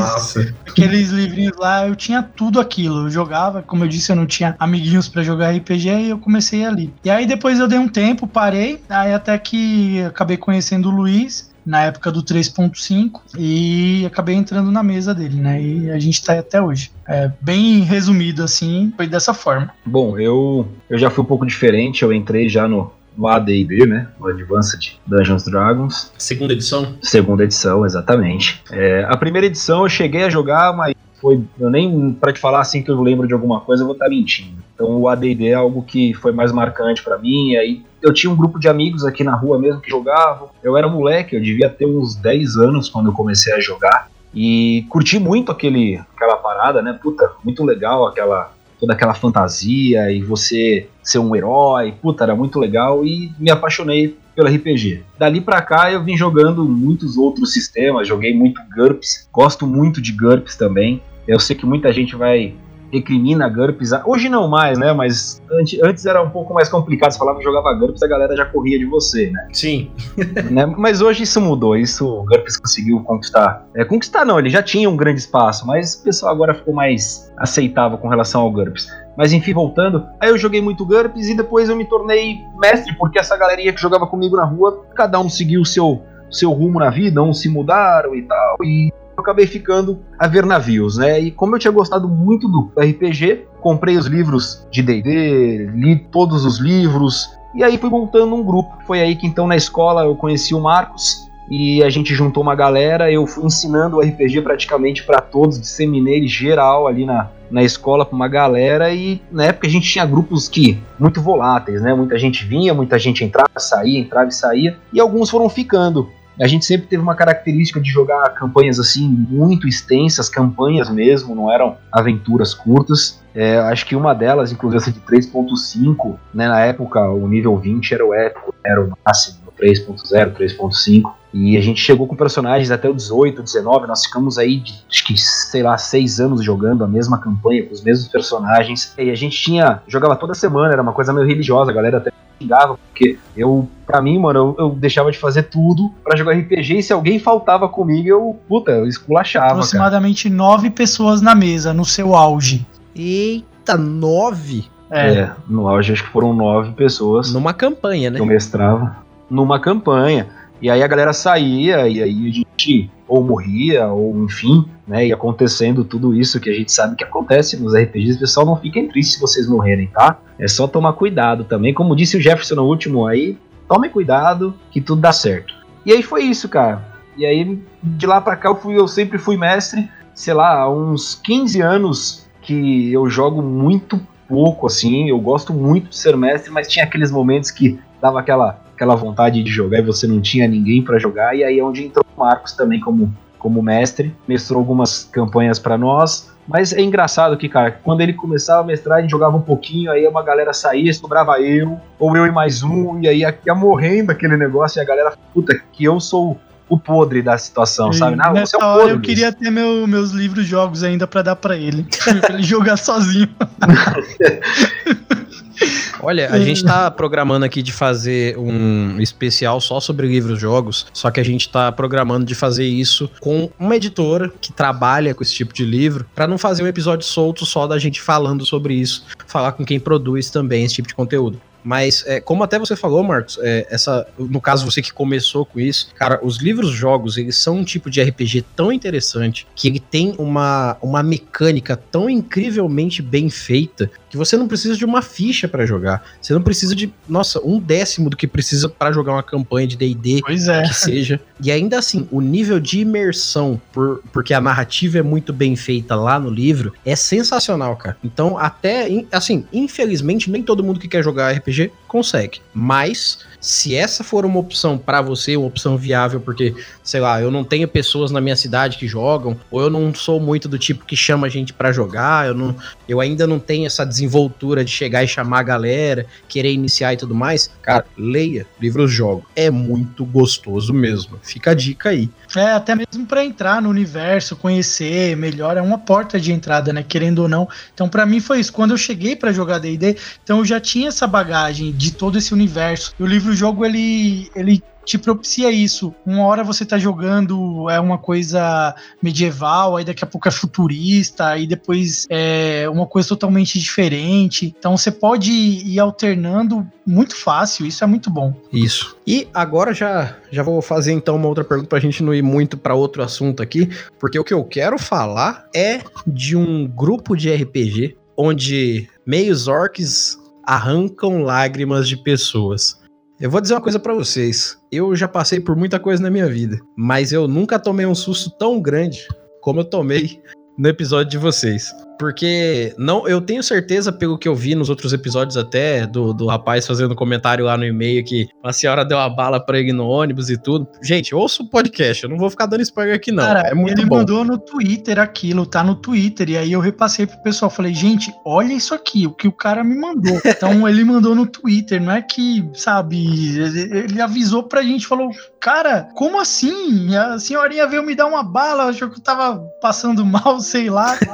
aqueles livrinhos lá, eu tinha tudo aquilo. Eu jogava, como eu disse, eu não tinha amiguinhos para jogar RPG e eu comecei ali. E aí depois eu dei um tempo, parei, aí até que acabei conhecendo o Luiz na época do 3.5 e acabei entrando na mesa dele, né? E a gente tá aí até hoje. É, bem resumido assim, foi dessa forma. Bom, eu, eu já fui um pouco diferente, eu entrei já no, no AD&D, né? No Advanced Dungeons Dragons. Segunda edição? Segunda edição, exatamente. É, a primeira edição eu cheguei a jogar, mas foi, eu nem para te falar assim que eu lembro de alguma coisa, eu vou estar tá mentindo. Então o AD&D é algo que foi mais marcante para mim, e aí eu tinha um grupo de amigos aqui na rua mesmo que jogavam. Eu era moleque, eu devia ter uns 10 anos quando eu comecei a jogar. E curti muito aquele, aquela parada, né? Puta, muito legal aquela toda aquela fantasia e você ser um herói. Puta, era muito legal e me apaixonei pelo RPG. Dali para cá eu vim jogando muitos outros sistemas, joguei muito GURPS, gosto muito de GURPS também. Eu sei que muita gente vai recrimina GURPS. Hoje não mais, né? Mas antes, antes era um pouco mais complicado. Você falava que jogava GURPS, a galera já corria de você, né? Sim. né? Mas hoje isso mudou. Isso o GURPS conseguiu conquistar. É, conquistar não, ele já tinha um grande espaço, mas o pessoal agora ficou mais aceitável com relação ao GURPS. Mas enfim, voltando, aí eu joguei muito GURPS e depois eu me tornei mestre, porque essa galerinha que jogava comigo na rua, cada um seguiu o seu, seu rumo na vida, uns se mudaram e tal, e eu acabei ficando a ver navios, né? E como eu tinha gostado muito do RPG, comprei os livros de D&D, li todos os livros, e aí fui montando um grupo. Foi aí que então na escola eu conheci o Marcos, e a gente juntou uma galera, eu fui ensinando o RPG praticamente para todos, disseminei geral ali na, na escola para uma galera e na época a gente tinha grupos que muito voláteis, né? Muita gente vinha, muita gente entrava, saía, entrava e saía, e alguns foram ficando. A gente sempre teve uma característica de jogar campanhas assim muito extensas, campanhas mesmo, não eram aventuras curtas. É, acho que uma delas, inclusive essa de 3.5, né, na época o nível 20 era o épico, era o máximo, 3.0, 3.5. E a gente chegou com personagens até o 18, 19, nós ficamos aí, de, acho que, sei lá, seis anos jogando a mesma campanha, com os mesmos personagens. E a gente tinha, jogava toda semana, era uma coisa meio religiosa, a galera até xingava, porque eu, pra mim, mano, eu, eu deixava de fazer tudo para jogar RPG e se alguém faltava comigo, eu, puta, eu esculachava. Aproximadamente cara. nove pessoas na mesa, no seu auge. Eita, nove? É. é. no auge acho que foram nove pessoas. Numa campanha, né? Que eu mestrava. Numa campanha. E aí a galera saía, e aí a gente ou morria, ou enfim, né? E acontecendo tudo isso que a gente sabe que acontece nos RPGs. Pessoal, não fiquem tristes se vocês morrerem, tá? É só tomar cuidado também. Como disse o Jefferson no último aí, tomem cuidado que tudo dá certo. E aí foi isso, cara. E aí, de lá pra cá, eu, fui, eu sempre fui mestre. Sei lá, há uns 15 anos que eu jogo muito pouco, assim. Eu gosto muito de ser mestre, mas tinha aqueles momentos que dava aquela, aquela vontade de jogar e você não tinha ninguém para jogar. E aí é onde entrou o Marcos também como, como mestre, mestrou algumas campanhas para nós. Mas é engraçado que, cara, quando ele começava a mestrar, a gente jogava um pouquinho, aí uma galera saía, sobrava eu, ou eu e mais um, e aí ia morrendo aquele negócio, e a galera, puta, que eu sou o podre da situação, sabe? Não, Nessa você é o podre. eu queria ter meu, meus livros jogos ainda para dar para ele, pra ele jogar sozinho. Olha, a gente tá programando aqui de fazer um especial só sobre livros jogos, só que a gente tá programando de fazer isso com uma editora que trabalha com esse tipo de livro, para não fazer um episódio solto só da gente falando sobre isso, falar com quem produz também esse tipo de conteúdo. Mas, é, como até você falou, Marcos, é, essa, no caso você que começou com isso, cara, os livros jogos, eles são um tipo de RPG tão interessante que ele tem uma, uma mecânica tão incrivelmente bem feita que você não precisa de uma ficha para jogar. Você não precisa de, nossa, um décimo do que precisa para jogar uma campanha de D&D é. que seja. E ainda assim, o nível de imersão, por, porque a narrativa é muito bem feita lá no livro, é sensacional, cara. Então, até, assim, infelizmente, nem todo mundo que quer jogar RPG RPG consegue. Mas se essa for uma opção para você, uma opção viável, porque, sei lá, eu não tenho pessoas na minha cidade que jogam, ou eu não sou muito do tipo que chama a gente para jogar, eu, não, eu ainda não tenho essa desenvoltura de chegar e chamar a galera, querer iniciar e tudo mais, cara, leia livros jogo. É muito gostoso mesmo. Fica a dica aí. É, até mesmo para entrar no universo, conhecer melhor, é uma porta de entrada, né? Querendo ou não. Então, para mim foi isso. Quando eu cheguei para jogar D&D, então eu já tinha essa bagagem de todo esse universo. E o livro-jogo, ele, ele te propicia isso. Uma hora você tá jogando é uma coisa medieval, aí daqui a pouco é futurista, aí depois é uma coisa totalmente diferente. Então você pode ir alternando muito fácil, isso é muito bom. Isso. E agora já já vou fazer então uma outra pergunta pra gente não ir muito para outro assunto aqui, porque o que eu quero falar é de um grupo de RPG onde meios orcs arrancam lágrimas de pessoas. Eu vou dizer uma coisa para vocês. Eu já passei por muita coisa na minha vida, mas eu nunca tomei um susto tão grande como eu tomei no episódio de vocês. Porque não, eu tenho certeza, pelo que eu vi nos outros episódios até, do, do rapaz fazendo comentário lá no e-mail que a senhora deu a bala pra ele no ônibus e tudo. Gente, ouça o podcast, eu não vou ficar dando spoiler aqui, não. Cara, é muito ele bom. mandou no Twitter aquilo, tá no Twitter. E aí eu repassei pro pessoal, falei, gente, olha isso aqui, o que o cara me mandou. Então ele mandou no Twitter, não é que, sabe, ele avisou pra gente, falou, cara, como assim? A senhorinha veio me dar uma bala, achou que eu tava passando mal, sei lá.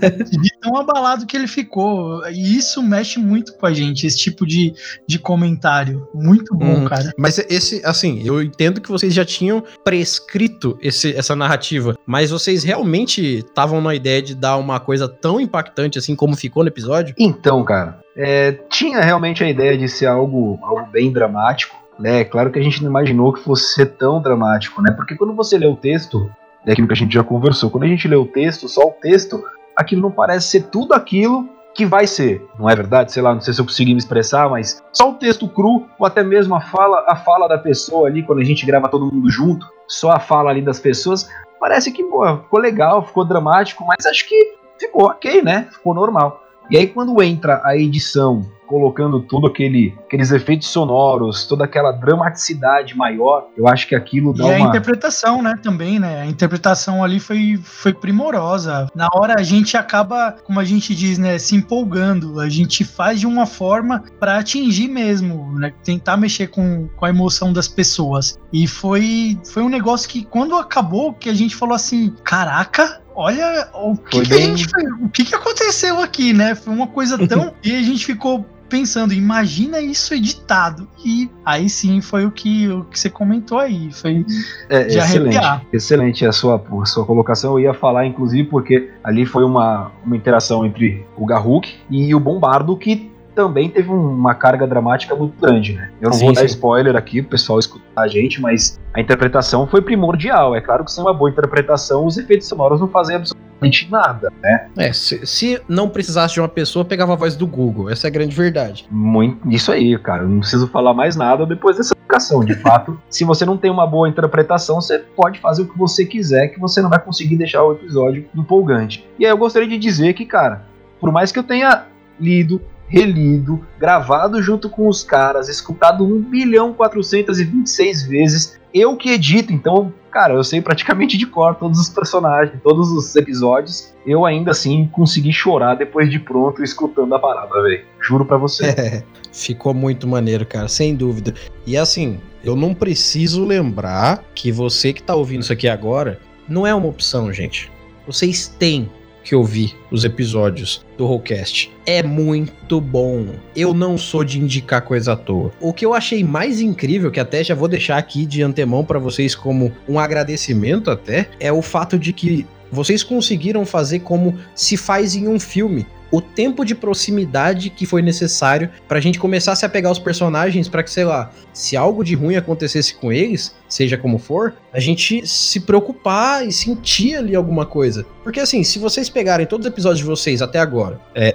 Então tão abalado que ele ficou. E isso mexe muito com a gente, esse tipo de, de comentário. Muito bom, hum, cara. Mas esse, assim, eu entendo que vocês já tinham prescrito esse, essa narrativa, mas vocês realmente estavam na ideia de dar uma coisa tão impactante assim como ficou no episódio? Então, cara, é, tinha realmente a ideia de ser algo, algo bem dramático. Né? Claro que a gente não imaginou que fosse ser tão dramático, né? Porque quando você lê o texto, é aquilo que a gente já conversou, quando a gente lê o texto, só o texto, aquilo não parece ser tudo aquilo que vai ser, não é verdade? Sei lá, não sei se eu consegui me expressar, mas só o texto cru ou até mesmo a fala, a fala da pessoa ali quando a gente grava todo mundo junto, só a fala ali das pessoas, parece que ficou legal, ficou dramático, mas acho que ficou ok, né? Ficou normal. E aí quando entra a edição colocando tudo aquele, aqueles efeitos sonoros, toda aquela dramaticidade maior, eu acho que aquilo dá e uma... a interpretação, né, também, né? A interpretação ali foi, foi primorosa. Na hora a gente acaba, como a gente diz, né, se empolgando. A gente faz de uma forma para atingir mesmo, né? Tentar mexer com, com a emoção das pessoas. E foi, foi um negócio que quando acabou, que a gente falou assim, caraca, olha o que, que, a gente o que, que aconteceu aqui, né? Foi uma coisa tão. e a gente ficou pensando, imagina isso editado. E aí sim foi o que, o que você comentou aí. Foi é, de excelente, arrepiar. Excelente a sua, a sua colocação. Eu ia falar, inclusive, porque ali foi uma, uma interação entre o Garruk e o Bombardo que também teve uma carga dramática muito grande, né? Eu não sim, vou dar spoiler aqui, o pessoal escutar a gente, mas a interpretação foi primordial. É claro que sem uma boa interpretação, os efeitos sonoros não fazem absolutamente nada, né? É, se, se, não precisasse de uma pessoa, pegava a voz do Google. Essa é a grande verdade. Muito, isso aí, cara. Eu não preciso falar mais nada depois dessa explicação. De fato, se você não tem uma boa interpretação, você pode fazer o que você quiser, que você não vai conseguir deixar o episódio empolgante. E aí eu gostaria de dizer que, cara, por mais que eu tenha lido relido, gravado junto com os caras, escutado 1 bilhão 426 vezes. Eu que edito, então, cara, eu sei praticamente de cor todos os personagens, todos os episódios. Eu ainda assim consegui chorar depois de pronto escutando a parada, velho. Juro pra você. É, ficou muito maneiro, cara, sem dúvida. E assim, eu não preciso lembrar que você que tá ouvindo isso aqui agora não é uma opção, gente. Vocês têm que ouvir os episódios do Rollcast. É muito bom. Eu não sou de indicar coisa à toa. O que eu achei mais incrível, que até já vou deixar aqui de antemão para vocês como um agradecimento até, é o fato de que vocês conseguiram fazer como se faz em um filme o tempo de proximidade que foi necessário para a gente começar a se apegar aos personagens para que, sei lá, se algo de ruim acontecesse com eles, seja como for, a gente se preocupar e sentir ali alguma coisa. Porque assim, se vocês pegarem todos os episódios de vocês até agora, é,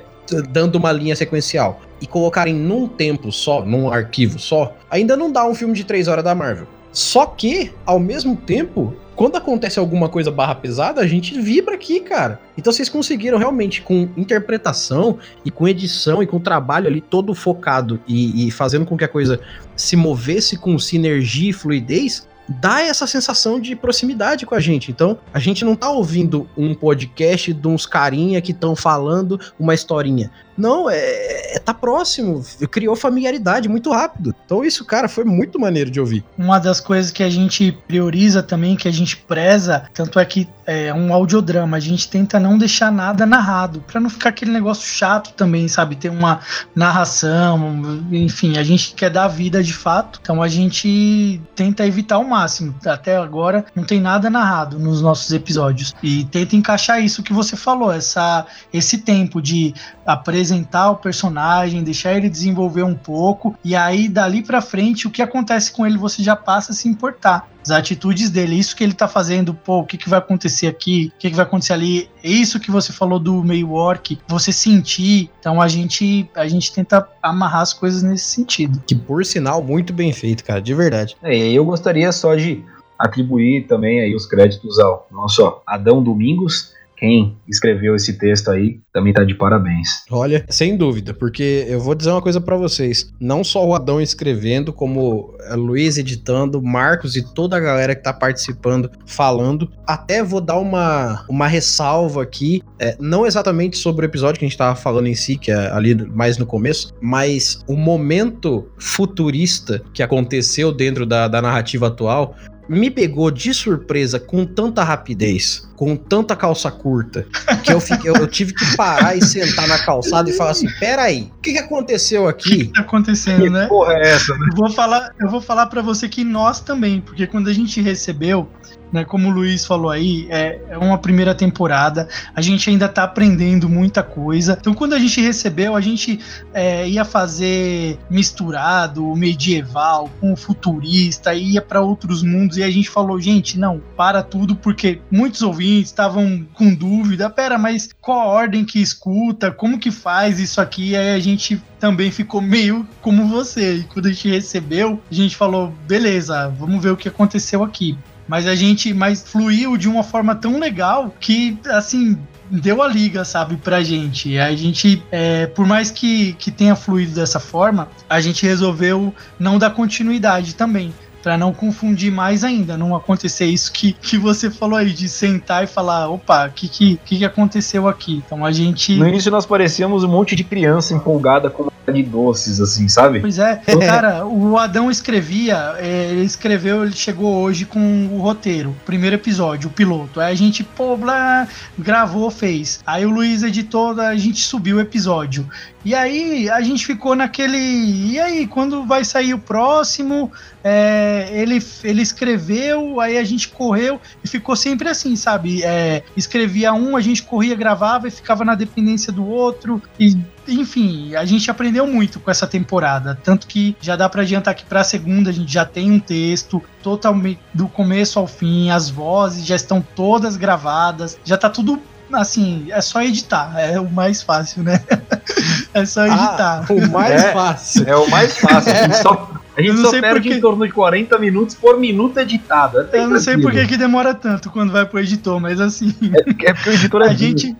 dando uma linha sequencial e colocarem num tempo só, num arquivo só, ainda não dá um filme de três horas da Marvel. Só que, ao mesmo tempo, quando acontece alguma coisa barra pesada, a gente vibra aqui, cara. Então vocês conseguiram realmente, com interpretação e com edição e com trabalho ali todo focado e, e fazendo com que a coisa se movesse com sinergia e fluidez, dá essa sensação de proximidade com a gente. Então, a gente não tá ouvindo um podcast de uns carinha que estão falando uma historinha. Não, é, é tá próximo, criou familiaridade muito rápido. Então isso, cara, foi muito maneiro de ouvir. Uma das coisas que a gente prioriza também, que a gente preza, tanto é que é um audiodrama, a gente tenta não deixar nada narrado, para não ficar aquele negócio chato também, sabe? Ter uma narração, enfim, a gente quer dar vida de fato, então a gente tenta evitar o máximo. Até agora não tem nada narrado nos nossos episódios e tenta encaixar isso que você falou, essa esse tempo de apresentar o personagem, deixar ele desenvolver um pouco, e aí dali para frente o que acontece com ele você já passa a se importar. As atitudes dele, isso que ele tá fazendo, pô, o que, que vai acontecer aqui, o que, que vai acontecer ali, é isso que você falou do meio orc, você sentir. Então a gente, a gente tenta amarrar as coisas nesse sentido. Que por sinal, muito bem feito, cara, de verdade. É, eu gostaria só de atribuir também aí os créditos ao nosso Adão Domingos, quem escreveu esse texto aí também tá de parabéns. Olha, sem dúvida, porque eu vou dizer uma coisa para vocês. Não só o Adão escrevendo, como a Luiz editando, Marcos e toda a galera que tá participando falando. Até vou dar uma, uma ressalva aqui, é, não exatamente sobre o episódio que a gente tava falando em si, que é ali mais no começo, mas o momento futurista que aconteceu dentro da, da narrativa atual me pegou de surpresa com tanta rapidez, com tanta calça curta, que eu, fiquei, eu, eu, tive que parar e sentar na calçada e falar assim: peraí, o que, que aconteceu aqui? O que, que tá acontecendo, que né? Porra, é essa, né? Eu vou falar, eu vou falar para você que nós também, porque quando a gente recebeu né? Como o Luiz falou aí, é, é uma primeira temporada, a gente ainda está aprendendo muita coisa. Então, quando a gente recebeu, a gente é, ia fazer misturado, medieval, com futurista, ia para outros mundos, e a gente falou, gente, não, para tudo, porque muitos ouvintes estavam com dúvida, pera, mas qual a ordem que escuta, como que faz isso aqui? Aí a gente também ficou meio como você. E quando a gente recebeu, a gente falou, beleza, vamos ver o que aconteceu aqui mas a gente mas fluiu de uma forma tão legal que assim deu a liga, sabe, pra gente. A gente, é, por mais que, que tenha fluído dessa forma, a gente resolveu não dar continuidade também para não confundir mais ainda, não acontecer isso que, que você falou aí, de sentar e falar, opa, o que, que, que aconteceu aqui? Então a gente. No início nós parecíamos um monte de criança empolgada com de doces, assim, sabe? Pois é, cara, o Adão escrevia, é, ele escreveu, ele chegou hoje com o roteiro, primeiro episódio, o piloto. Aí a gente, pô, blá, gravou, fez. Aí o Luiz editou, a gente subiu o episódio. E aí a gente ficou naquele. E aí, quando vai sair o próximo? É, ele, ele escreveu, aí a gente correu e ficou sempre assim, sabe? É, escrevia um, a gente corria, gravava e ficava na dependência do outro. E enfim, a gente aprendeu muito com essa temporada. Tanto que já dá para adiantar que para a segunda a gente já tem um texto totalmente do começo ao fim, as vozes já estão todas gravadas, já tá tudo assim, é só editar, é o mais fácil, né? é só ah, editar. Ah, o mais é, fácil. É o mais fácil. A gente só, a gente só perde porque... em torno de 40 minutos por minuto editado. É eu não sei por que demora tanto quando vai pro editor, mas assim. É, é porque o editor é. A gente.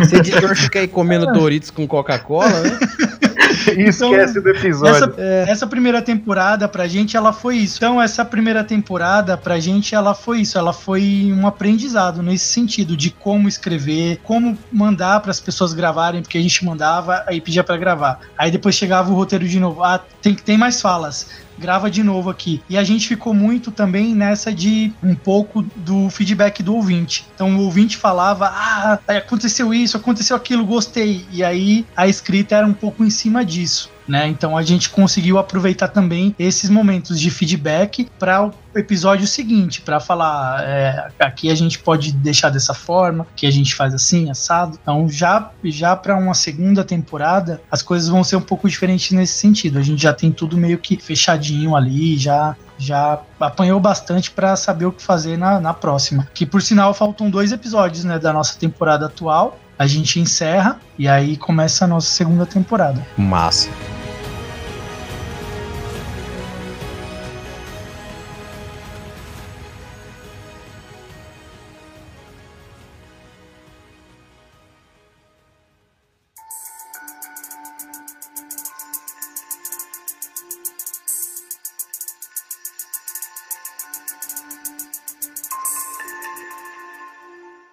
Esse editor fica aí comendo Doritos com Coca-Cola, né? Esquece então, do episódio. Essa, é. essa, primeira temporada pra gente, ela foi isso. Então, essa primeira temporada pra gente, ela foi isso. Ela foi um aprendizado nesse sentido de como escrever, como mandar para as pessoas gravarem, porque a gente mandava, aí pedia para gravar. Aí depois chegava o roteiro de novo. Ah, tem, tem mais falas grava de novo aqui. E a gente ficou muito também nessa de um pouco do feedback do ouvinte. Então o ouvinte falava: Ah, aconteceu isso, aconteceu aquilo, gostei. E aí a escrita era um pouco em cima disso. Né? Então a gente conseguiu aproveitar também esses momentos de feedback para o episódio seguinte, para falar é, aqui a gente pode deixar dessa forma, que a gente faz assim, assado. Então já já para uma segunda temporada as coisas vão ser um pouco diferentes nesse sentido. A gente já tem tudo meio que fechadinho ali, já já apanhou bastante para saber o que fazer na, na próxima. Que por sinal faltam dois episódios né, da nossa temporada atual. A gente encerra e aí começa a nossa segunda temporada. Massa.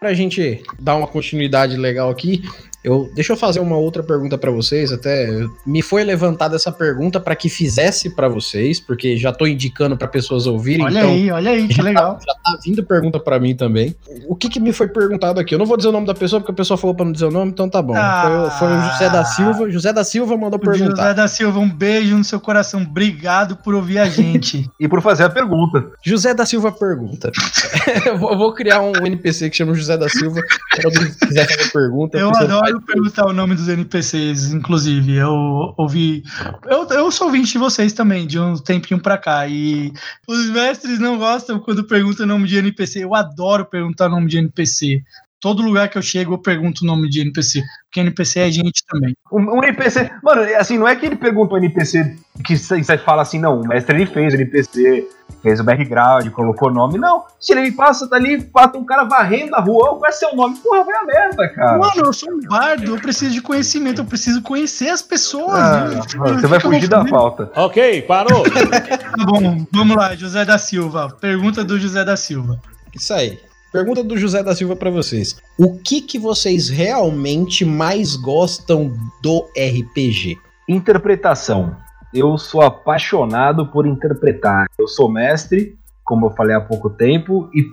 Pra gente dar uma continuidade legal aqui, eu, deixa eu fazer uma outra pergunta para vocês. Até me foi levantada essa pergunta para que fizesse para vocês, porque já tô indicando para pessoas ouvirem. Olha então, aí, olha aí, que legal. Tá, já tá vindo pergunta para mim também. O que, que me foi perguntado aqui? Eu não vou dizer o nome da pessoa porque a pessoa falou para não dizer o nome, então tá bom. Ah, foi, foi, o José da Silva. José da Silva mandou perguntar. José da Silva, um beijo no seu coração. Obrigado por ouvir a gente e por fazer a pergunta. José da Silva pergunta. eu vou criar um NPC que chama José da Silva. Se alguém quiser fazer pergunta. Eu adoro perguntar o nome dos NPCs, inclusive. Eu ouvi. Eu, eu sou ouvinte de vocês também, de um tempinho pra cá. E os mestres não gostam quando perguntam o nome de NPC. Eu adoro perguntar o nome de NPC. Todo lugar que eu chego, eu pergunto o nome de NPC. Porque NPC é gente também. Um, um NPC. Mano, assim, não é que ele pergunta o NPC que você fala assim, não, o mestre ele fez o NPC fez o background, colocou o nome. Não, se ele passa dali, passa um cara varrendo a rua, qual é seu nome? Porra, vai a merda, cara. Mano, eu sou um bardo, eu preciso de conhecimento, eu preciso conhecer as pessoas. Ah, né? Você vai fugir da falta. Ok, parou. tá bom, vamos lá, José da Silva. Pergunta do José da Silva. Isso aí. Pergunta do José da Silva para vocês. O que que vocês realmente mais gostam do RPG? Interpretação eu sou apaixonado por interpretar. Eu sou mestre, como eu falei há pouco tempo, e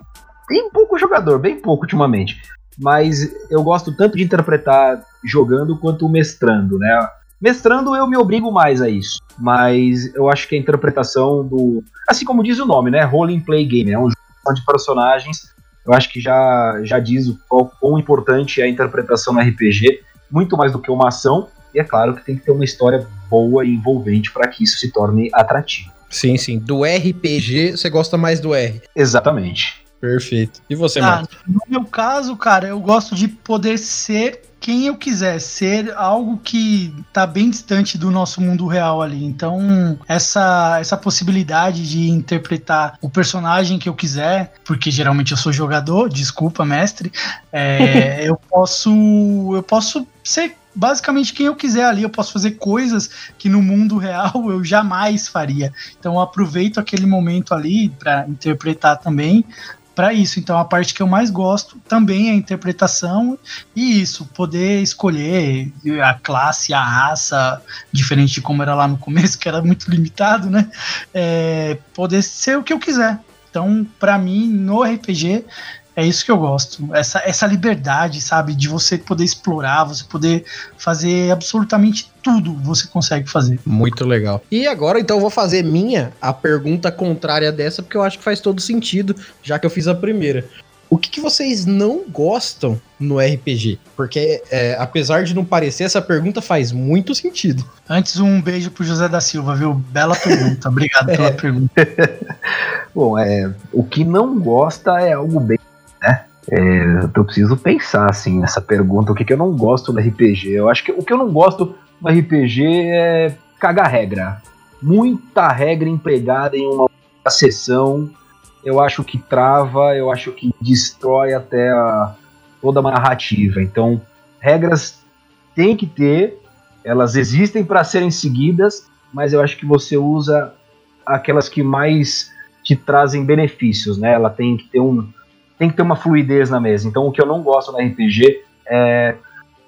tem pouco jogador, bem pouco ultimamente. Mas eu gosto tanto de interpretar jogando quanto mestrando, né? Mestrando eu me obrigo mais a isso, mas eu acho que a interpretação do. Assim como diz o nome, né? Role and Play Game, é um jogo de personagens. Eu acho que já, já diz o quão importante é a interpretação no RPG, muito mais do que uma ação, e é claro que tem que ter uma história boa e envolvente para que isso se torne atrativo. Sim, sim. Do RPG, você gosta mais do R. Exatamente. Perfeito. E você, Ah, Marcos? no meu caso, cara, eu gosto de poder ser quem eu quiser, ser algo que tá bem distante do nosso mundo real ali. Então, essa, essa possibilidade de interpretar o personagem que eu quiser, porque geralmente eu sou jogador, desculpa, mestre, é, eu posso eu posso ser basicamente quem eu quiser ali, eu posso fazer coisas que no mundo real eu jamais faria. Então, eu aproveito aquele momento ali para interpretar também para isso. Então a parte que eu mais gosto também é a interpretação e isso, poder escolher a classe, a raça, diferente de como era lá no começo, que era muito limitado, né? É, poder ser o que eu quiser. Então, para mim, no RPG, é isso que eu gosto. Essa, essa liberdade, sabe? De você poder explorar, você poder fazer absolutamente tudo você consegue fazer. Muito legal. E agora, então, eu vou fazer minha a pergunta contrária dessa, porque eu acho que faz todo sentido, já que eu fiz a primeira. O que, que vocês não gostam no RPG? Porque, é, apesar de não parecer, essa pergunta faz muito sentido. Antes, um beijo pro José da Silva, viu? Bela pergunta. Obrigado pela É. pergunta. Bom, é, o que não gosta é algo bem? É, eu preciso pensar assim nessa pergunta, o que, que eu não gosto no RPG. Eu acho que o que eu não gosto no RPG é cagar regra. Muita regra empregada em uma sessão. Eu acho que trava, eu acho que destrói até a, toda a narrativa. Então, regras tem que ter, elas existem para serem seguidas, mas eu acho que você usa aquelas que mais te trazem benefícios, né? Ela tem que ter um tem que ter uma fluidez na mesa. Então o que eu não gosto no RPG é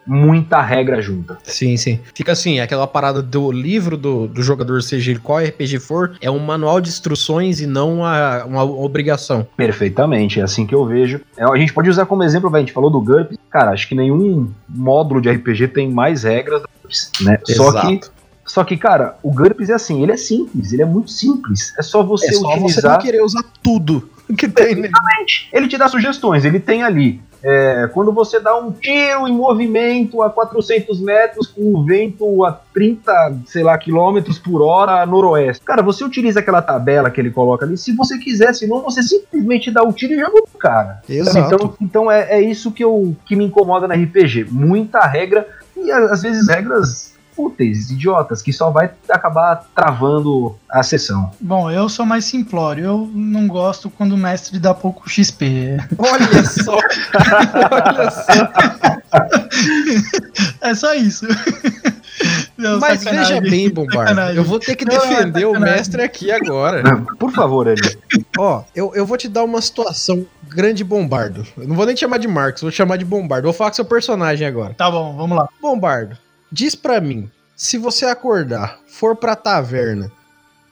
muita regra junta. Sim, sim. Fica assim, aquela parada do livro do, do jogador, seja qual RPG for, é um manual de instruções e não uma, uma obrigação. Perfeitamente, é assim que eu vejo. É, a gente pode usar como exemplo, a gente falou do GURPS. Cara, acho que nenhum módulo de RPG tem mais regras do GURPS, né? Só que só que, cara, o GURPS é assim, ele é simples, ele é muito simples. É só você é só você utilizar. não querer usar tudo que tem nele. Ele te dá sugestões, ele tem ali. é, quando você dá um tiro em movimento a 400 metros com o vento a 30, sei lá, quilômetros por hora a noroeste. Cara, você utiliza aquela tabela que ele coloca ali, se você quiser, senão você simplesmente dá o tiro e joga o cara. Exato. Então, então é, é isso que, eu, que me incomoda na RPG. Muita regra e às vezes regras fúteis, idiotas, que só vai acabar travando a sessão. Bom, eu sou mais simplório. Eu não gosto quando o mestre dá pouco XP. Olha só. Olha só. É só isso. Não, Mas sacanagem. veja bem, Bombardo. Sacanagem. Eu vou ter que Não, é defender o sacanagem. mestre aqui agora. Por favor, Eli. Ó, eu, eu vou te dar uma situação grande bombardo. Eu não vou nem te chamar de Marcos, vou te chamar de bombardo. Vou falar com seu personagem agora. Tá bom, vamos lá. Bombardo, diz pra mim, se você acordar, for pra taverna,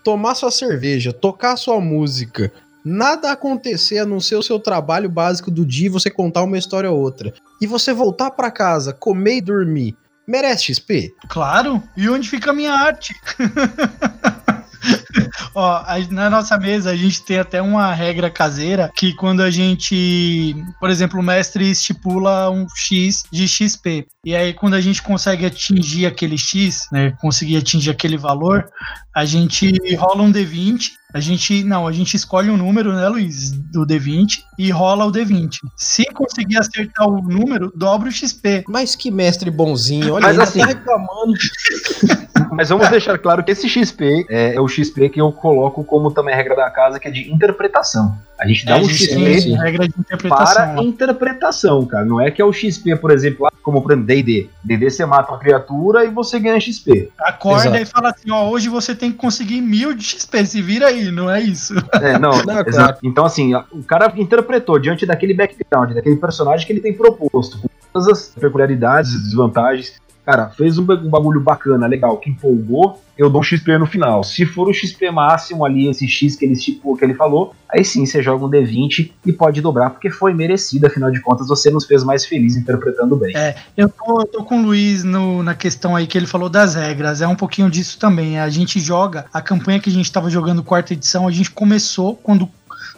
tomar sua cerveja, tocar sua música, nada acontecer a não ser o seu trabalho básico do dia e você contar uma história ou outra, e você voltar pra casa, comer e dormir, merece XP? Claro. E onde fica a minha arte? Ó, na nossa mesa a gente tem até uma regra caseira que quando a gente, por exemplo, o mestre estipula um X de XP. E aí quando a gente consegue atingir aquele X, né, conseguir atingir aquele valor, a gente rola um D20. A gente, não, a gente escolhe um número, né, Luiz, do D20 e rola o D20. Se conseguir acertar o número, dobra o XP. Mas que mestre bonzinho, olha, Mas ainda assim- tá reclamando. Mas vamos deixar claro que esse XP é, é o XP que eu coloco como também regra da casa, que é de interpretação. A gente dá É, um XP sim. regra de interpretação. para lá. interpretação, cara. Não é que é o XP, por exemplo, lá, como por exemplo, D&D. D&D você mata uma criatura e você ganha XP. Acorda Exato. e fala assim, ó, hoje você tem que conseguir mil de XP, se vira aí, não é isso? É, não, Não, claro. Então, assim, o cara interpretou diante daquele background, daquele personagem que ele tem proposto, com todas as peculiaridades e desvantagens. Cara, fez um, ba- bagulho bacana, legal, que empolgou, eu dou um XP no final. Se for o XP máximo ali, esse X que ele estipulou, que ele falou, aí sim você joga um D20 e pode dobrar, porque foi merecido, afinal de contas, você nos fez mais felizes interpretando bem. Eu tô, eu tô com o Luiz no- na questão aí que ele falou das regras, é um pouquinho disso também. A gente joga, a campanha que a gente tava jogando quarta edição, a gente começou quando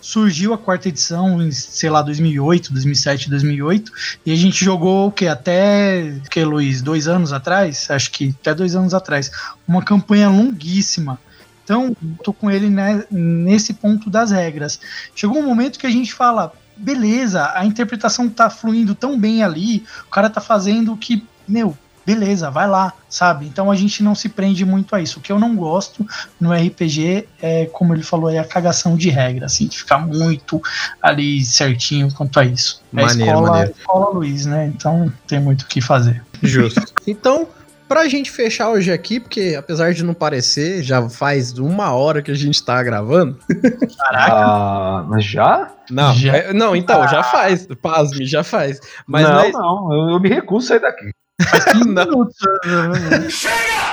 surgiu a quarta edição, em, sei lá, 2008, 2007, 2008, e a gente jogou o que? Até, o que, Luiz? Dois anos atrás? Acho que até dois anos atrás. Uma campanha longuíssima. Então, tô com ele né, nesse ponto das regras. Chegou um momento que a gente fala, beleza, a interpretação tá fluindo tão bem ali, o cara tá fazendo o que, meu, beleza, vai lá, sabe? Então a gente não se prende muito a isso. O que eu não gosto no RPG é, como ele falou, é a cagação de regra, assim, de ficar muito ali certinho quanto a isso. É Maneiro, escola, maneiro. escola Luiz, né? Então tem muito o que fazer. Justo. Então, pra gente fechar hoje aqui, porque apesar de não parecer, já faz uma hora que a gente tá gravando. Caraca, Ah, mas já? Não, Já? é- não, então, já faz. Pasme, já faz. Mas não, nós- não, eu, eu me recuso a sair daqui. não, minutos.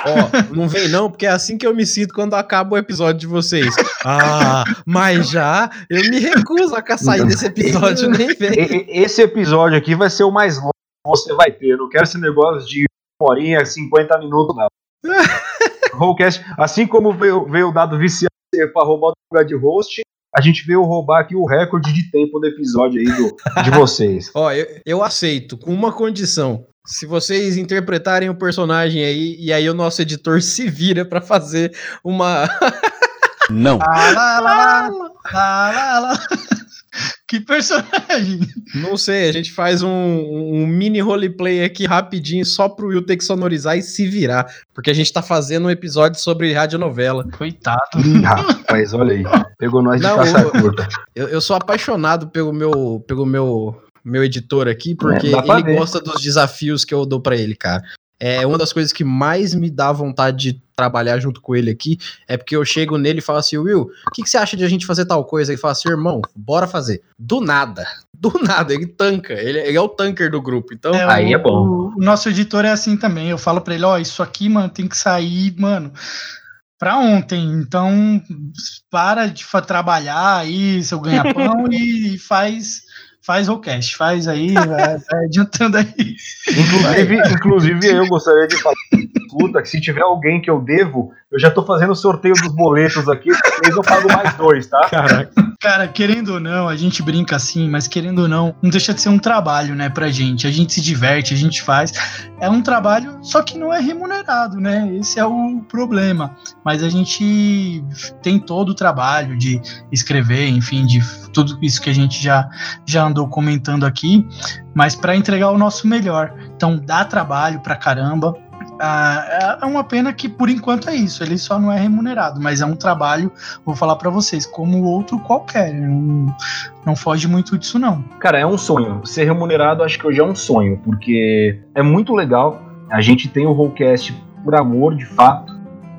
ó, não vem não, porque é assim que eu me sinto quando acaba o episódio de vocês. Ah, mas já eu me recuso a sair desse episódio, nem Esse episódio aqui vai ser o mais longo que você vai ter. Eu não quero esse negócio de uma horinha, 50 minutos, não. Rollcast, assim como veio, veio o dado viciado para roubar o lugar de host, a gente veio roubar aqui o recorde de tempo do episódio aí do, de vocês. Ó, eu, eu aceito, com uma condição. Se vocês interpretarem o personagem aí, e aí o nosso editor se vira pra fazer uma. Não. Ah, lá, lá, lá, lá, lá, lá. Que personagem! Não sei, a gente faz um, um mini roleplay aqui rapidinho, só pro Will ter que sonorizar e se virar. Porque a gente tá fazendo um episódio sobre radionovela. Coitado. Ih, rapaz, olha aí. Pegou nós de Não, eu- curta. Eu, eu sou apaixonado pelo meu, pelo meu, meu editor aqui, porque É, dá pra ele ver. gosta dos desafios que eu dou pra ele, cara. É uma das coisas que mais me dá vontade de trabalhar junto com ele aqui, é porque eu chego nele e falo assim, Will, o que, que você acha de a gente fazer tal coisa? Ele fala assim, irmão, bora fazer. Do nada. Do nada, ele tanca. Ele, ele é o tanker do grupo. Então, É, Aí o, é bom. O, o nosso editor é assim também. Eu falo pra ele, ó, isso aqui, mano, tem que sair, mano, pra ontem. Então, para de trabalhar aí, seu ganha-pão e faz faz rollcast, faz aí, vai, vai adiantando aí. Inclusive, inclusive, eu gostaria de falar, puta, que se tiver alguém que eu devo, eu já tô fazendo o sorteio dos boletos aqui, mês eu pago mais dois, tá? caraca. Cara, querendo ou não, a gente brinca assim, mas querendo ou não, não deixa de ser um trabalho, né, pra gente. A gente se diverte, a gente faz. É um trabalho, só que não é remunerado, né? Esse é o problema. Mas a gente tem todo o trabalho de escrever, enfim, de tudo isso que a gente já, já andou comentando aqui, mas para entregar o nosso melhor. Então dá trabalho pra caramba. Ah, é uma pena que por enquanto é isso, ele só não é remunerado, mas é um trabalho vou falar pra vocês, como outro qualquer. Não, não foge muito disso, não. Cara, é um sonho. Ser remunerado acho que hoje é um sonho, porque é muito legal. A gente tem o Rollcast por amor, de fato,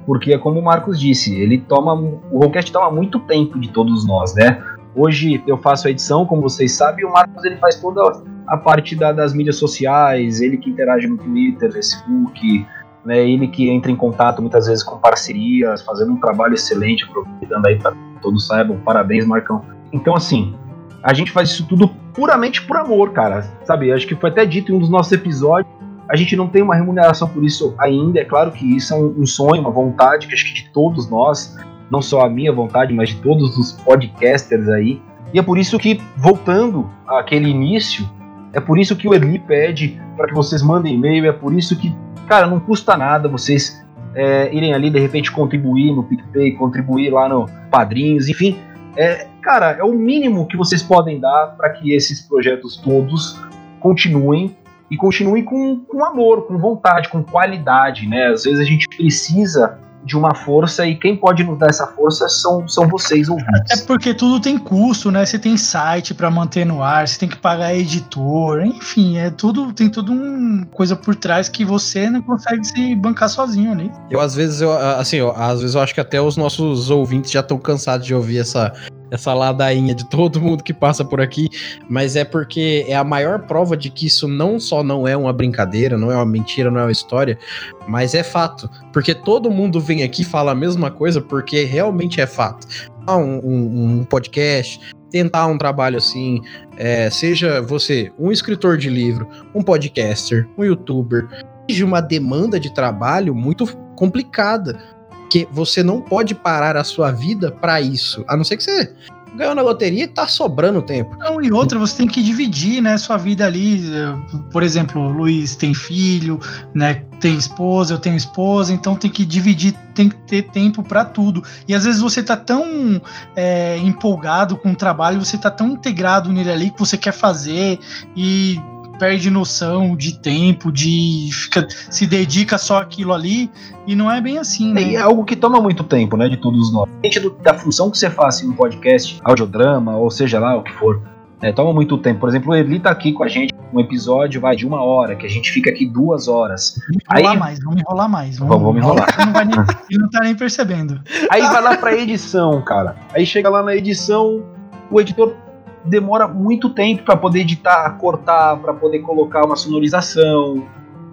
porque é como o Marcos disse, ele toma. O Rollcast toma muito tempo de todos nós, né? Hoje eu faço a edição, como vocês sabem, e o Marcos ele faz toda a parte da- das mídias sociais, ele que interage no Twitter, Facebook, né? Ele que entra em contato muitas vezes com parcerias, fazendo um trabalho excelente, aproveitando aí para todos saibam. Parabéns, Marcão. Então, assim, a gente faz isso tudo puramente por amor, cara. Sabe? Acho que foi até dito em um dos nossos episódios. A gente não tem uma remuneração por isso ainda. É claro que isso é um, um sonho, uma vontade que acho que de todos nós, não só a minha vontade, mas de todos os podcasters aí. E é por isso que, voltando àquele início, é por isso que o Eli pede para que vocês mandem e-mail. É por isso que, cara, não custa nada vocês é, irem ali de repente contribuir no PicPay, contribuir lá no Padrinhos, enfim. É, cara, é o mínimo que vocês podem dar para que esses projetos todos continuem e continuem com, com amor, com vontade, com qualidade, né? Às vezes a gente precisa de uma força e quem pode nos dar essa força são, são vocês É ouvintes. porque tudo tem custo, né? Você tem site pra manter no ar, você tem que pagar editor, enfim, é tudo tem tudo uma coisa por trás que você não consegue se bancar sozinho ali. Eu, às vezes, eu, assim, eu, às vezes eu acho que até os nossos ouvintes já estão cansados de ouvir essa, essa ladainha de todo mundo que passa por aqui, mas é porque é a maior prova de que isso não só não é uma brincadeira, não é uma mentira, não é uma história, mas é fato. Porque todo mundo vem aqui e fala a mesma coisa porque realmente é fato. Ah, Um, um, um podcast, tentar um trabalho assim, é, seja você um escritor de livro, um podcaster, um youtuber, exige uma demanda de trabalho muito complicada. Que você não pode parar a sua vida para isso. A não ser que você ganhou na loteria e tá sobrando tempo. Não, e outra, você tem que dividir, né, sua vida ali. Por exemplo, o Luiz tem filho, né, tem esposa, eu tenho esposa, então tem que dividir, tem que ter tempo para tudo. E às vezes você tá tão é, empolgado com o trabalho, você tá tão integrado nele ali que você quer fazer e perde noção de tempo, de fica, se dedica só aquilo ali, e não é bem assim, né? E é algo que toma muito tempo, né, de todos nós. Da função que você faz em um podcast, audiodrama, ou seja lá o que for, é, toma muito tempo. Por exemplo, o Erli tá aqui com a gente, um episódio vai de uma hora, que a gente fica aqui duas horas. Vamos enrolar Aí... mais, vamos enrolar mais. Vamos, vamos enrolar. Ele não, nem, ele não tá nem percebendo. Aí vai lá pra edição, cara. Aí chega lá na edição, o editor demora muito tempo para poder editar, cortar, para poder colocar uma sonorização.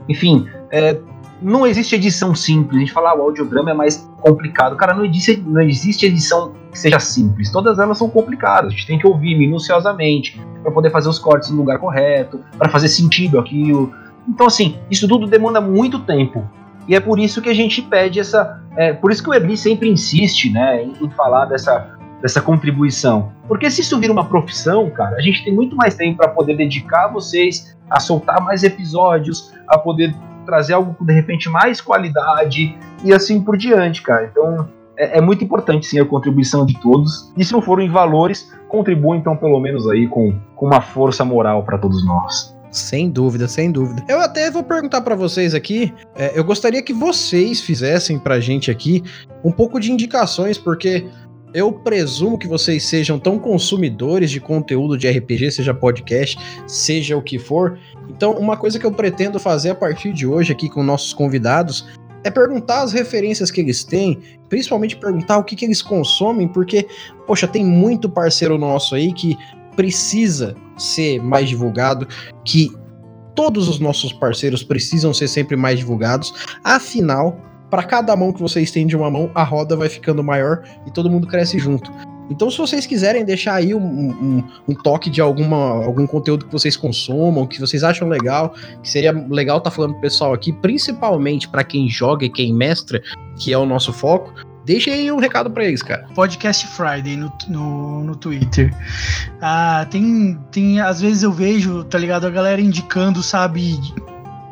Enfim, é, não existe edição simples. A gente fala, ah, o audiodrama é mais complicado. Cara, não existe, não existe edição que seja simples. Todas elas são complicadas. A gente tem que ouvir minuciosamente para poder fazer os cortes no lugar correto, para fazer sentido aquilo. Então, assim, isso tudo demanda muito tempo. E é por isso que a gente pede essa. É, por isso que o Erli sempre insiste né, em, em falar dessa dessa contribuição. Porque se isso vira uma profissão, cara, a gente tem muito mais tempo para poder dedicar vocês a soltar mais episódios, a poder trazer algo com de repente mais qualidade e assim por diante, cara. Então é, é muito importante sim a contribuição de todos. E se não forem valores, contribuam então pelo menos aí com, com uma força moral para todos nós. Sem dúvida, sem dúvida. Eu até vou perguntar para vocês aqui. É, eu gostaria que vocês fizessem pra gente aqui um pouco de indicações, porque eu presumo que vocês sejam tão consumidores de conteúdo de RPG, seja podcast, seja o que for. Então, uma coisa que eu pretendo fazer a partir de hoje aqui com nossos convidados é perguntar as referências que eles têm, principalmente perguntar o que, que eles consomem, porque, poxa, tem muito parceiro nosso aí que precisa ser mais divulgado, que todos os nossos parceiros precisam ser sempre mais divulgados. Afinal, para cada mão que você estende uma mão, a roda vai ficando maior e todo mundo cresce junto. Então, se vocês quiserem deixar aí um, um, um, toque de alguma, algum conteúdo que vocês consumam, que vocês acham legal, que seria legal estar tá falando pro pessoal aqui, principalmente para quem joga e quem mestra, que é o nosso foco, deixa aí um recado para eles, cara. Podcast Friday no, no, no Twitter. Ah, tem, tem. Às vezes eu vejo, tá ligado? A galera indicando, sabe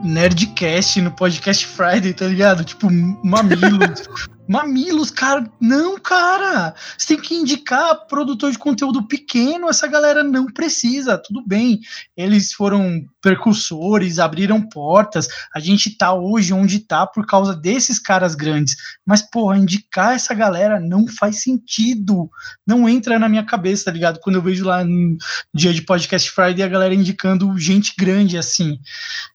Nerdcast no Podcast Friday, tá ligado? Tipo, mamilos. Mamilos, cara. Não, cara. Você tem que indicar produtor de conteúdo pequeno. Essa galera não precisa. Tudo bem. Eles foram percursores, abriram portas. A gente tá hoje onde tá por causa desses caras grandes. Mas, porra, indicar essa galera não faz sentido. Não entra na minha cabeça, tá ligado? Quando eu vejo lá no dia de Podcast Friday a galera indicando gente grande assim.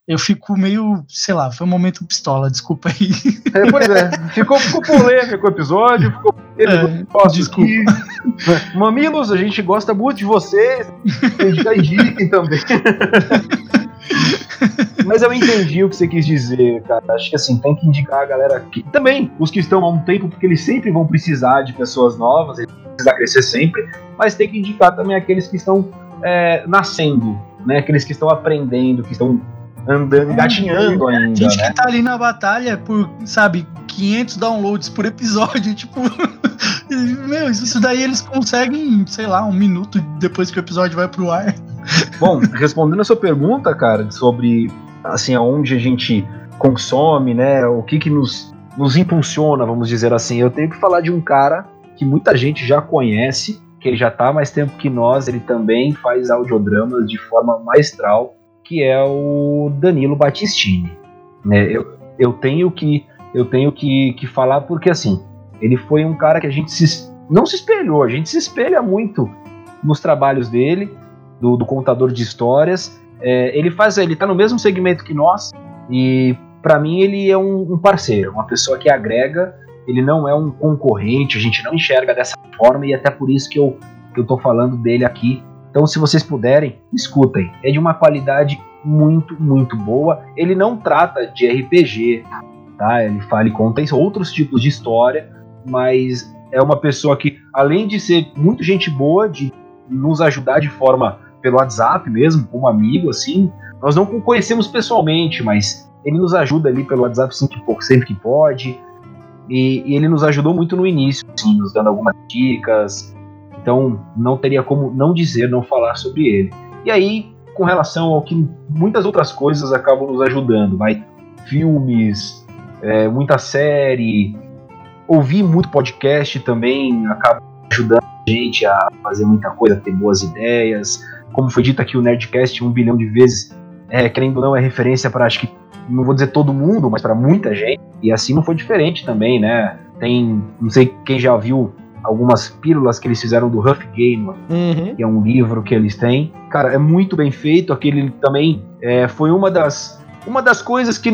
Eu fico meio, sei lá, foi um momento pistola, desculpa aí. É, pois é. Ficou, ficou polêmico o episódio, ficou é, desculpa. Aqui. Mamilos, a gente gosta muito de vocês. Já indiquem também. Mas eu entendi o que você quis dizer, cara. Acho que assim, tem que indicar a galera que. Também, os que estão há um tempo, porque eles sempre vão precisar de pessoas novas, eles vão precisar crescer sempre, mas tem que indicar também aqueles que estão é, nascendo, né? Aqueles que estão aprendendo, que estão andando, é, engatinhando ainda. A gente né? que tá ali na batalha por, sabe, 500 downloads por episódio, tipo. meu, isso daí eles conseguem, sei lá, um minuto depois que o episódio vai pro ar. Bom, respondendo a sua pergunta, cara, sobre assim, aonde a gente consome, né? O que que nos, nos impulsiona, vamos dizer assim. Eu tenho que falar de um cara que muita gente já conhece, que ele já tá há mais tempo que nós, ele também faz audiodramas de forma maestral, que é o Danilo Battistini. Né? Eu, eu tenho que eu tenho que, que falar porque assim, ele foi um cara que a gente se, não se espelhou, a gente se espelha muito nos trabalhos dele, do, do contador de histórias. É, ele faz, ele tá no mesmo segmento que nós e para mim ele é um, um, parceiro, uma pessoa que agrega. Ele não é um concorrente, a gente não enxerga dessa forma e até por isso que eu eu tô falando dele aqui. Então, se vocês puderem, escutem. É de uma qualidade muito, muito boa. Ele não trata de RPG, tá? Ele fala e conta outros tipos de história, mas é uma pessoa que, além de ser muito gente boa, de nos ajudar de forma pelo WhatsApp mesmo, como amigo, assim. Nós não conhecemos pessoalmente, mas ele nos ajuda ali pelo WhatsApp sempre que, pode. E, e, ele nos ajudou muito no início, assim, nos dando algumas dicas. Então não teria como não dizer, não falar sobre ele. E aí, com relação ao que muitas outras coisas acabam nos ajudando, vai filmes, é, muita série, ouvir muito podcast também acaba ajudando a gente a fazer muita coisa, a ter boas ideias. Como foi dito aqui, o Nerdcast um bilhão de vezes, é, querendo ou não, é referência para acho que, não vou dizer todo mundo, mas para muita gente. E assim não foi diferente também, né? Tem, não sei quem já viu algumas pílulas que eles fizeram do Huff Gamer, uhum. que é um livro que eles têm. Cara, é muito bem feito. Aquele também é, foi uma das, uma das coisas que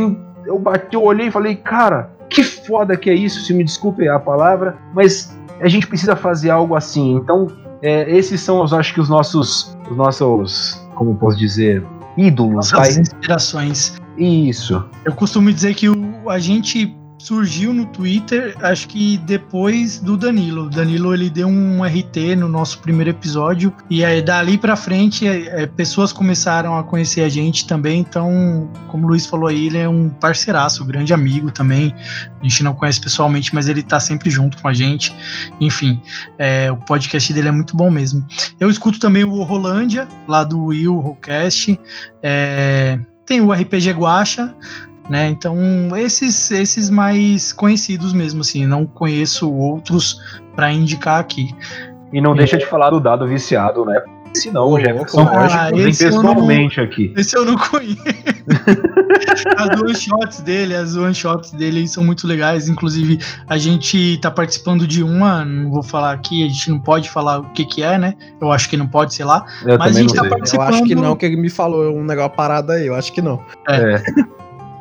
eu bati, eu olhei e falei, cara, que foda que é isso, se me desculpe a palavra, mas a gente precisa fazer algo assim. Então, é, esses são, eu acho que os nossos, os nossos, como posso dizer, ídolos, As inspirações. Isso. Eu costumo dizer que o, a gente surgiu no Twitter, acho que depois do Danilo. O Danilo ele deu um RT no nosso primeiro episódio e aí dali para frente é, é, pessoas começaram a conhecer a gente também. Então, como o Luiz falou aí, ele é um parceiraço, um grande amigo também. A gente não conhece pessoalmente, mas ele tá sempre junto com a gente. Enfim, é, o podcast dele é muito bom mesmo. Eu escuto também o Rolândia, lá do Will Rollcast. É, tem o RPG Guacha, né? Então, esses esses mais conhecidos mesmo assim, não conheço outros para indicar aqui. E não deixa de falar do dado viciado, né? Senão o Jefferson ah, pode pessoalmente não, aqui. Esse eu não conheço. as one shots dele, as one shots dele são muito legais. Inclusive, a gente tá participando de uma, não vou falar aqui, a gente não pode falar o que que é, né? Eu acho que não pode, sei lá. Eu mas a gente tá sei. participando. Eu acho que não, que ele me falou um negócio parado aí, eu acho que não. É.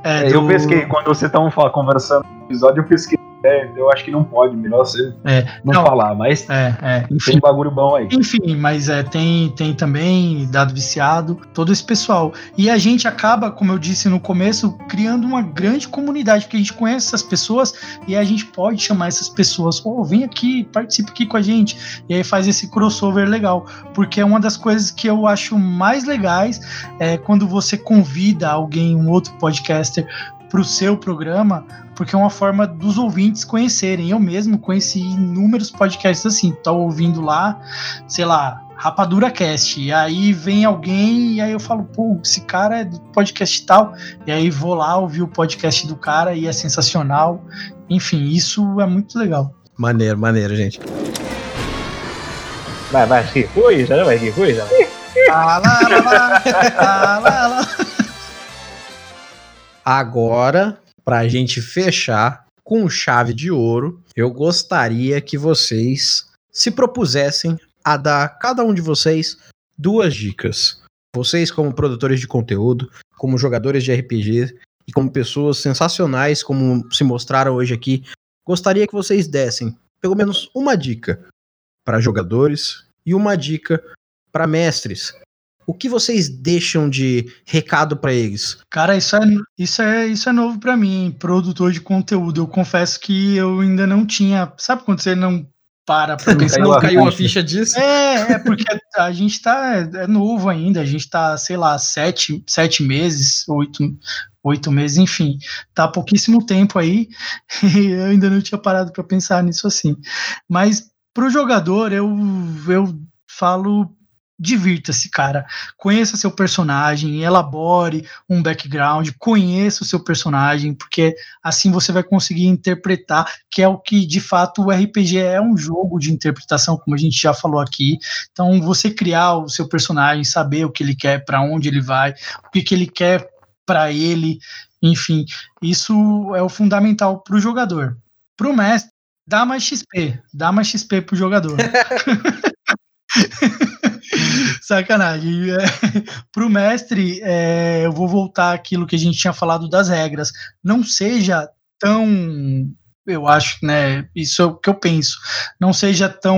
é. Do... Eu pesquei, quando vocês estavam conversando no episódio, eu pesquei. É, eu acho que não pode, melhor você é, não, não, falar, mas é, é, enfim, tem bagulho bom aí. Enfim, mas é, tem, tem também dado viciado, todo esse pessoal. E a gente acaba, como eu disse no começo, criando uma grande comunidade, porque a gente conhece essas pessoas e a gente pode chamar essas pessoas, oh, vem aqui, participe aqui com a gente. E aí faz esse crossover legal, porque é uma das coisas que eu acho mais legais é quando você convida alguém, um outro podcaster, para o seu programa, porque é uma forma dos ouvintes conhecerem. Eu mesmo conheci inúmeros podcasts assim, tô ouvindo lá, sei lá, Rapadura Cast, e aí vem alguém e aí eu falo, pô, esse cara é do podcast tal, e aí vou lá ouvir o podcast do cara e é sensacional. Enfim, isso é muito legal. Maneiro, maneiro, gente. Vai, vai, que coisa, vai, que coisa. Ah, lá, lá, lá, ah, lá, lá. Agora, para a gente fechar com chave de ouro, eu gostaria que vocês se propusessem a dar cada um de vocês duas dicas. Vocês, como produtores de conteúdo, como jogadores de RPG e como pessoas sensacionais, como se mostraram hoje aqui, gostaria que vocês dessem pelo menos uma dica para jogadores e uma dica para mestres o que vocês deixam de recado para eles? Cara, isso é, isso é, isso é novo para mim, produtor de conteúdo. Eu confesso que eu ainda não tinha. Sabe quando você não para pra pensar? Não caiu uma ficha disso? É, é porque a gente tá. É, é novo ainda, a gente tá, sei lá, sete, sete meses, oito, oito meses, enfim, tá há pouquíssimo tempo aí e eu ainda não tinha parado para pensar nisso assim. Mas pro jogador, eu, eu falo divirta-se, cara. Conheça seu personagem, elabore um background, conheça o seu personagem, porque assim você vai conseguir interpretar, que é o que de fato o RPG é um jogo de interpretação, como a gente já falou aqui. Então, você criar o seu personagem, saber o que ele quer, para onde ele vai, o que, que ele quer para ele, enfim, isso é o fundamental para o jogador. Para o mestre, dá mais XP, dá mais XP pro jogador. Sacanagem. É, Pro mestre, é, eu vou voltar aquilo que a gente tinha falado das regras. Não seja tão. Eu acho, né? Isso é o que eu penso. Não seja tão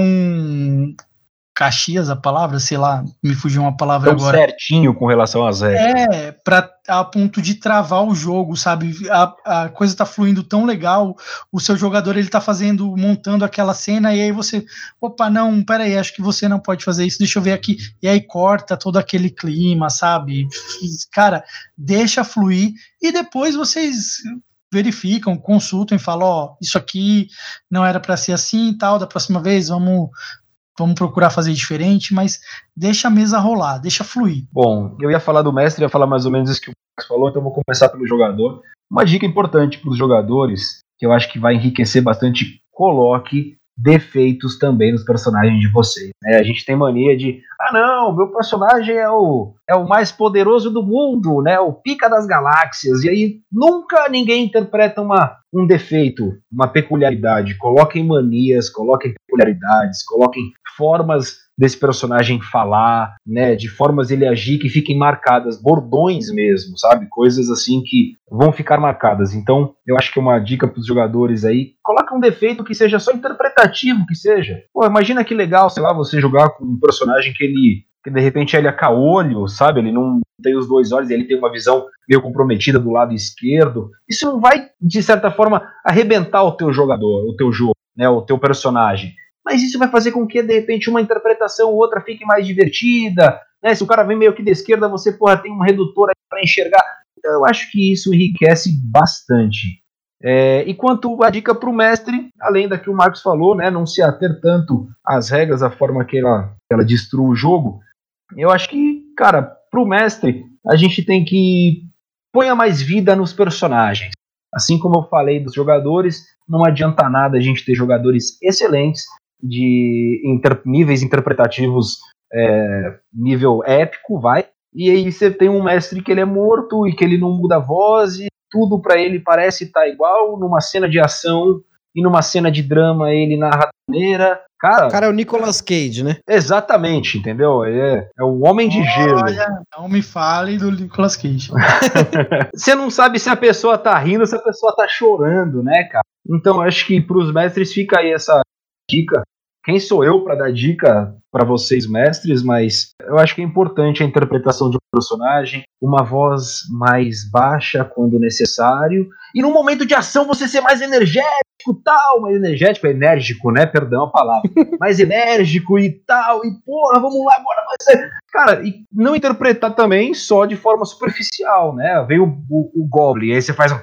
Caxias a palavra, sei lá, me fugiu uma palavra Tão agora. certinho com relação às regras. É, pra, a ponto de travar o jogo, sabe? A, a coisa tá fluindo tão legal, o seu jogador ele tá fazendo, montando aquela cena, e aí você, opa, não, peraí, acho que você não pode fazer isso, deixa eu ver aqui. E aí corta todo aquele clima, sabe? Cara, deixa fluir, e depois vocês verificam, consultam e falam, ó, oh, isso aqui não era para ser assim e tal, da próxima vez vamos vamos procurar fazer diferente, mas deixa a mesa rolar, deixa fluir. Bom, eu ia falar do mestre, ia falar mais ou menos isso que o Max falou, então vou começar pelo jogador. Uma dica importante para os jogadores, que eu acho que vai enriquecer bastante, coloque defeitos também nos personagens de vocês. Né? A gente tem mania de, ah não, meu personagem é o, é o mais poderoso do mundo, né? O pica das galáxias. E aí nunca ninguém interpreta uma, um defeito, uma peculiaridade. Coloquem manias, coloquem peculiaridades, coloquem formas desse personagem falar, né, de formas ele agir que fiquem marcadas, bordões mesmo, sabe? Coisas assim que vão ficar marcadas. Então, eu acho que é uma dica para os jogadores aí, coloca um defeito que seja só interpretativo, que seja. Pô, imagina que legal, sei lá, você jogar com um personagem que ele que de repente ele é caolho, sabe? Ele não tem os dois olhos, ele tem uma visão meio comprometida do lado esquerdo. Isso não vai, de certa forma, arrebentar o teu jogador, o teu jogo, né? O teu personagem mas isso vai fazer com que, de repente, uma interpretação ou outra fique mais divertida. Né? Se o cara vem meio que de esquerda, você porra, tem um redutor para enxergar. Então eu acho que isso enriquece bastante. É, e quanto a dica para o mestre, além da que o Marcos falou, né, não se ater tanto às regras, a forma que ela, ela destrua o jogo, eu acho que, cara, para o mestre, a gente tem que ponha mais vida nos personagens. Assim como eu falei dos jogadores, não adianta nada a gente ter jogadores excelentes de inter, níveis interpretativos é, nível épico, vai. E aí você tem um mestre que ele é morto e que ele não muda a voz e tudo para ele parece estar tá igual numa cena de ação e numa cena de drama ele narra maneira. Cara, o cara é o Nicolas Cage, né? Exatamente, entendeu? É, é o homem de Olha, gelo. Não me fale do Nicolas Cage. Você não sabe se a pessoa tá rindo ou se a pessoa tá chorando, né, cara? Então acho que pros mestres fica aí essa dica. Quem sou eu para dar dica para vocês, mestres? Mas eu acho que é importante a interpretação de um personagem, uma voz mais baixa quando necessário, e no momento de ação você ser mais energético, tal, mais energético, enérgico, né? Perdão a palavra, mais enérgico e tal, e porra, vamos lá, agora vai ser. Cara, e não interpretar também só de forma superficial, né? Vem o, o, o Goblin, aí você faz um.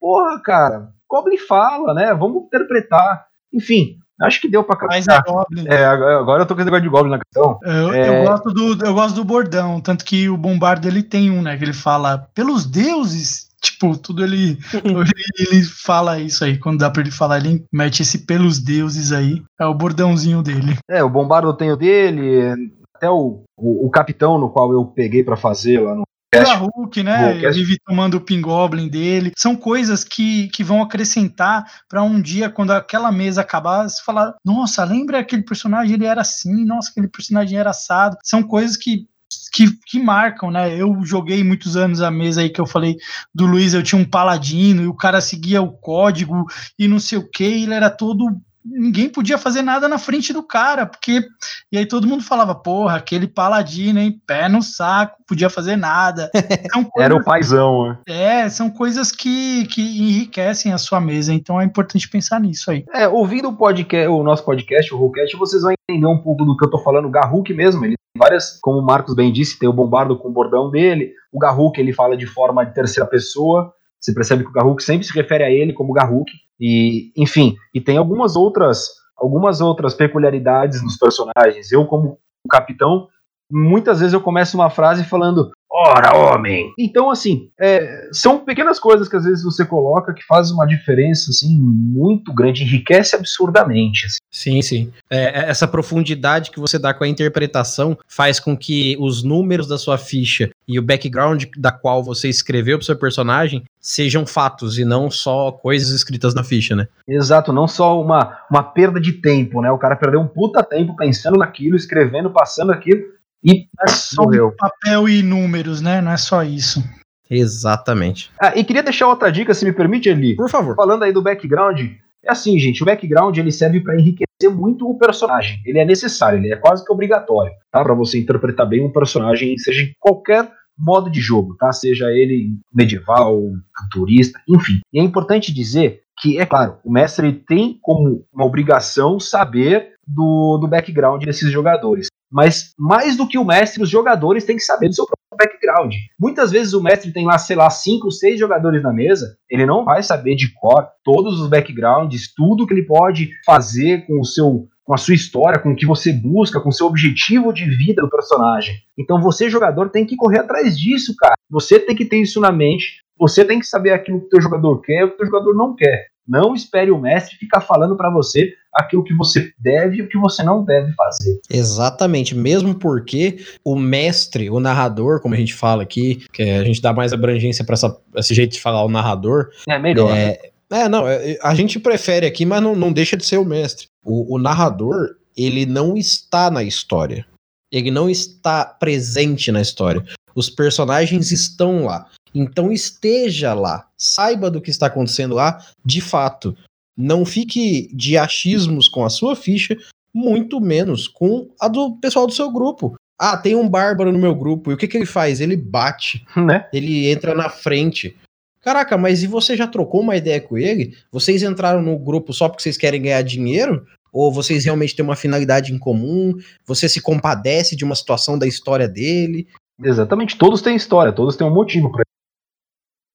Porra, cara, Goblin fala, né? Vamos interpretar. Enfim, acho que deu pra captar. É, é, agora eu tô com esse negócio de Goblin na questão. Eu, é... eu, gosto do, eu gosto do bordão, tanto que o Bombardo ele tem um, né? Que ele fala, pelos deuses, tipo, tudo ele, ele, ele fala isso aí. Quando dá pra ele falar, ele mete esse pelos deuses aí. É o bordãozinho dele. É, o Bombardo eu tenho dele, até o, o, o capitão no qual eu peguei para fazer lá no o Hulk, né? Vive tomando o Pingoblin dele. São coisas que, que vão acrescentar para um dia, quando aquela mesa acabar, você falar: nossa, lembra aquele personagem? Ele era assim, nossa, aquele personagem era assado. São coisas que que, que, marcam, né? Eu joguei muitos anos a mesa aí que eu falei do Luiz, eu tinha um paladino e o cara seguia o código e não sei o que, ele era todo ninguém podia fazer nada na frente do cara, porque. E aí todo mundo falava, porra, aquele paladino, hein? Pé no saco, podia fazer nada. Coisas, Era o paizão, né? É, são coisas que, que enriquecem a sua mesa, então é importante pensar nisso aí. É, ouvindo o podcast, o nosso podcast, o Rollcast, vocês vão entender um pouco do que eu tô falando. O Garruk mesmo, ele tem várias, como o Marcos bem disse, tem o bombardo com o bordão dele. O Garruk, ele fala de forma de terceira pessoa. Você percebe que o Garruk sempre se refere a ele como Garruk. E, enfim, e tem algumas outras, algumas outras peculiaridades nos personagens. Eu, como capitão, muitas vezes eu começo uma frase falando Ora, homem! Então, assim, é, são pequenas coisas que às vezes você coloca que fazem uma diferença, assim, muito grande, enriquece absurdamente. Assim. Sim, sim. É, é, essa profundidade que você dá com a interpretação faz com que os números da sua ficha e o background da qual você escreveu pro seu personagem sejam fatos e não só coisas escritas na ficha, né? Exato, não só uma, uma perda de tempo, né? O cara perdeu um puta tempo pensando naquilo, escrevendo, passando aquilo e é só morreu. papel e números, né? Não é só isso. Exatamente. Ah, e queria deixar outra dica, se me permite, Eli. Por favor. Falando aí do background, é assim, gente, o background ele serve para enriquecer muito o personagem. Ele é necessário, ele é quase que obrigatório, tá? Para você interpretar bem um personagem, seja em qualquer modo de jogo, tá? Seja ele medieval, futurista, enfim. E é importante dizer que, é claro, o mestre tem como uma obrigação saber do, do background desses jogadores. Mas mais do que o mestre, os jogadores têm que saber do seu próprio background. Muitas vezes o mestre tem lá, sei lá, cinco, seis jogadores na mesa, ele não vai saber de cor todos os backgrounds, tudo que ele pode fazer com o seu com a sua história, com o que você busca, com o seu objetivo de vida do personagem. Então você, jogador, tem que correr atrás disso, cara. Você tem que ter isso na mente. Você tem que saber aquilo que o teu jogador quer e o que o teu jogador não quer. Não espere o mestre ficar falando para você aquilo que você deve e o que você não deve fazer. Exatamente, mesmo porque o mestre, o narrador, como a gente fala aqui, que a gente dá mais abrangência para esse jeito de falar o narrador. É melhor. É, né? é não, é, a gente prefere aqui, mas não, não deixa de ser o mestre. O, o narrador, ele não está na história. Ele não está presente na história. Os personagens estão lá. Então esteja lá, saiba do que está acontecendo lá de fato. Não fique de achismos com a sua ficha, muito menos com a do pessoal do seu grupo. Ah, tem um bárbaro no meu grupo. E o que, que ele faz? Ele bate. Né? Ele entra na frente. Caraca, mas e você já trocou uma ideia com ele? Vocês entraram no grupo só porque vocês querem ganhar dinheiro? Ou vocês realmente têm uma finalidade em comum? Você se compadece de uma situação da história dele? Exatamente, todos têm história, todos têm um motivo para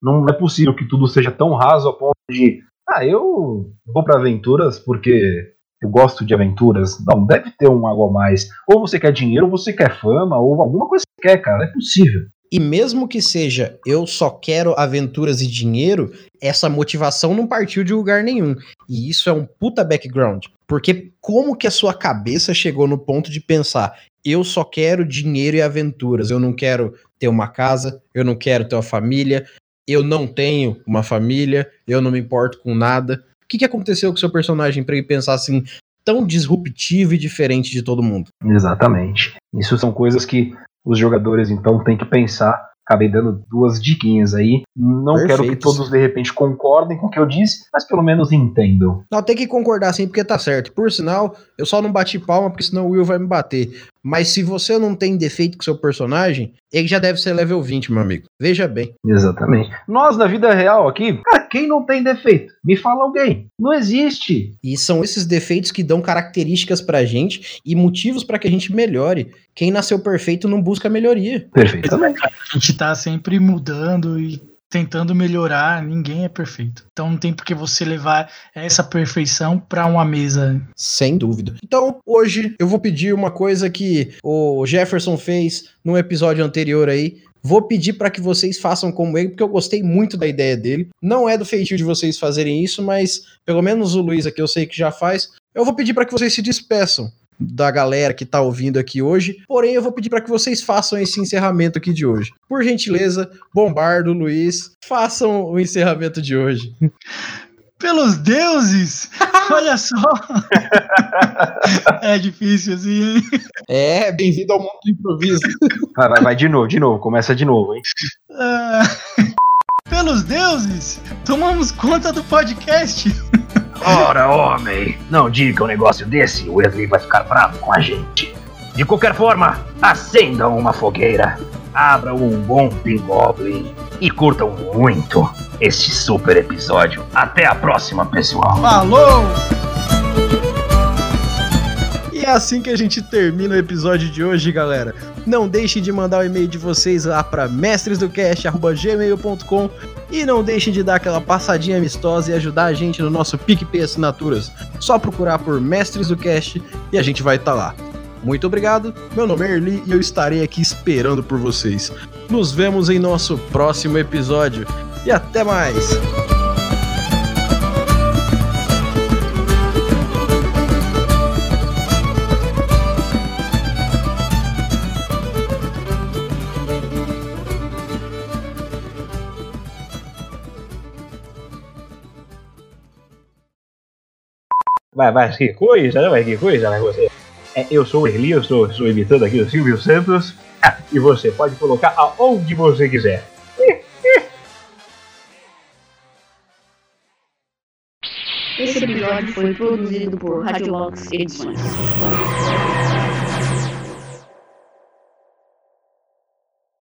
não é possível que tudo seja tão raso a ponto de, ah, eu vou para aventuras porque eu gosto de aventuras. Não, deve ter um algo a mais. Ou você quer dinheiro, ou você quer fama, ou alguma coisa que você quer, cara. É possível. E mesmo que seja eu só quero aventuras e dinheiro, essa motivação não partiu de lugar nenhum. E isso é um puta background. Porque como que a sua cabeça chegou no ponto de pensar, eu só quero dinheiro e aventuras, eu não quero ter uma casa, eu não quero ter uma família, eu não tenho uma família, eu não me importo com nada. O que, que aconteceu com seu personagem para ele pensar assim, tão disruptivo e diferente de todo mundo? Exatamente. Isso são coisas que os jogadores então têm que pensar acabei dando duas diquinhas aí. Não Perfeito. quero que todos de repente concordem com o que eu disse, mas pelo menos entendam. Não, tem que concordar sim, porque tá certo. Por sinal, eu só não bati palma, porque senão o Will vai me bater. Mas se você não tem defeito com seu personagem, ele já deve ser level 20, meu amigo. Veja bem. Exatamente. Nós, na vida real aqui, cara, quem não tem defeito? Me fala alguém. Não existe. E são esses defeitos que dão características pra gente e motivos para que a gente melhore. Quem nasceu perfeito não busca melhoria. Perfeitamente. A gente tá sempre mudando e tentando melhorar, ninguém é perfeito. Então não tem por que você levar essa perfeição para uma mesa. Sem dúvida. Então, hoje eu vou pedir uma coisa que o Jefferson fez no episódio anterior aí. Vou pedir para que vocês façam como ele, porque eu gostei muito da ideia dele. Não é do feitio de vocês fazerem isso, mas pelo menos o Luiz aqui eu sei que já faz. Eu vou pedir para que vocês se despeçam da galera que tá ouvindo aqui hoje. Porém, eu vou pedir para que vocês façam esse encerramento aqui de hoje. Por gentileza, Bombardo, Luiz, façam o encerramento de hoje. Pelos deuses! Olha só! é difícil assim, hein? É, bem-vindo ao mundo do improviso. Vai, vai, vai, de novo, de novo, começa de novo, hein? Uh... Pelos deuses, tomamos conta do podcast. Ora, homem, não diga um negócio desse, o Wesley vai ficar bravo com a gente. De qualquer forma, acendam uma fogueira, abram um bom Goblin e curtam muito este super episódio. Até a próxima, pessoal. Falou! E é assim que a gente termina o episódio de hoje, galera. Não deixe de mandar o e-mail de vocês lá para mestresdocast.gmail.com e não deixe de dar aquela passadinha amistosa e ajudar a gente no nosso PicPay Assinaturas. Só procurar por Mestres do Cast e a gente vai estar tá lá. Muito obrigado, meu nome é Erli e eu estarei aqui esperando por vocês. Nos vemos em nosso próximo episódio e até mais! Vai, vai, que coisa, vai, que coisa, vai você. É, eu sou o Erli, eu estou, estou imitando aqui o Silvio Santos. Ah, e você pode colocar aonde você quiser. Esse episódio foi produzido por Radiolox Edições.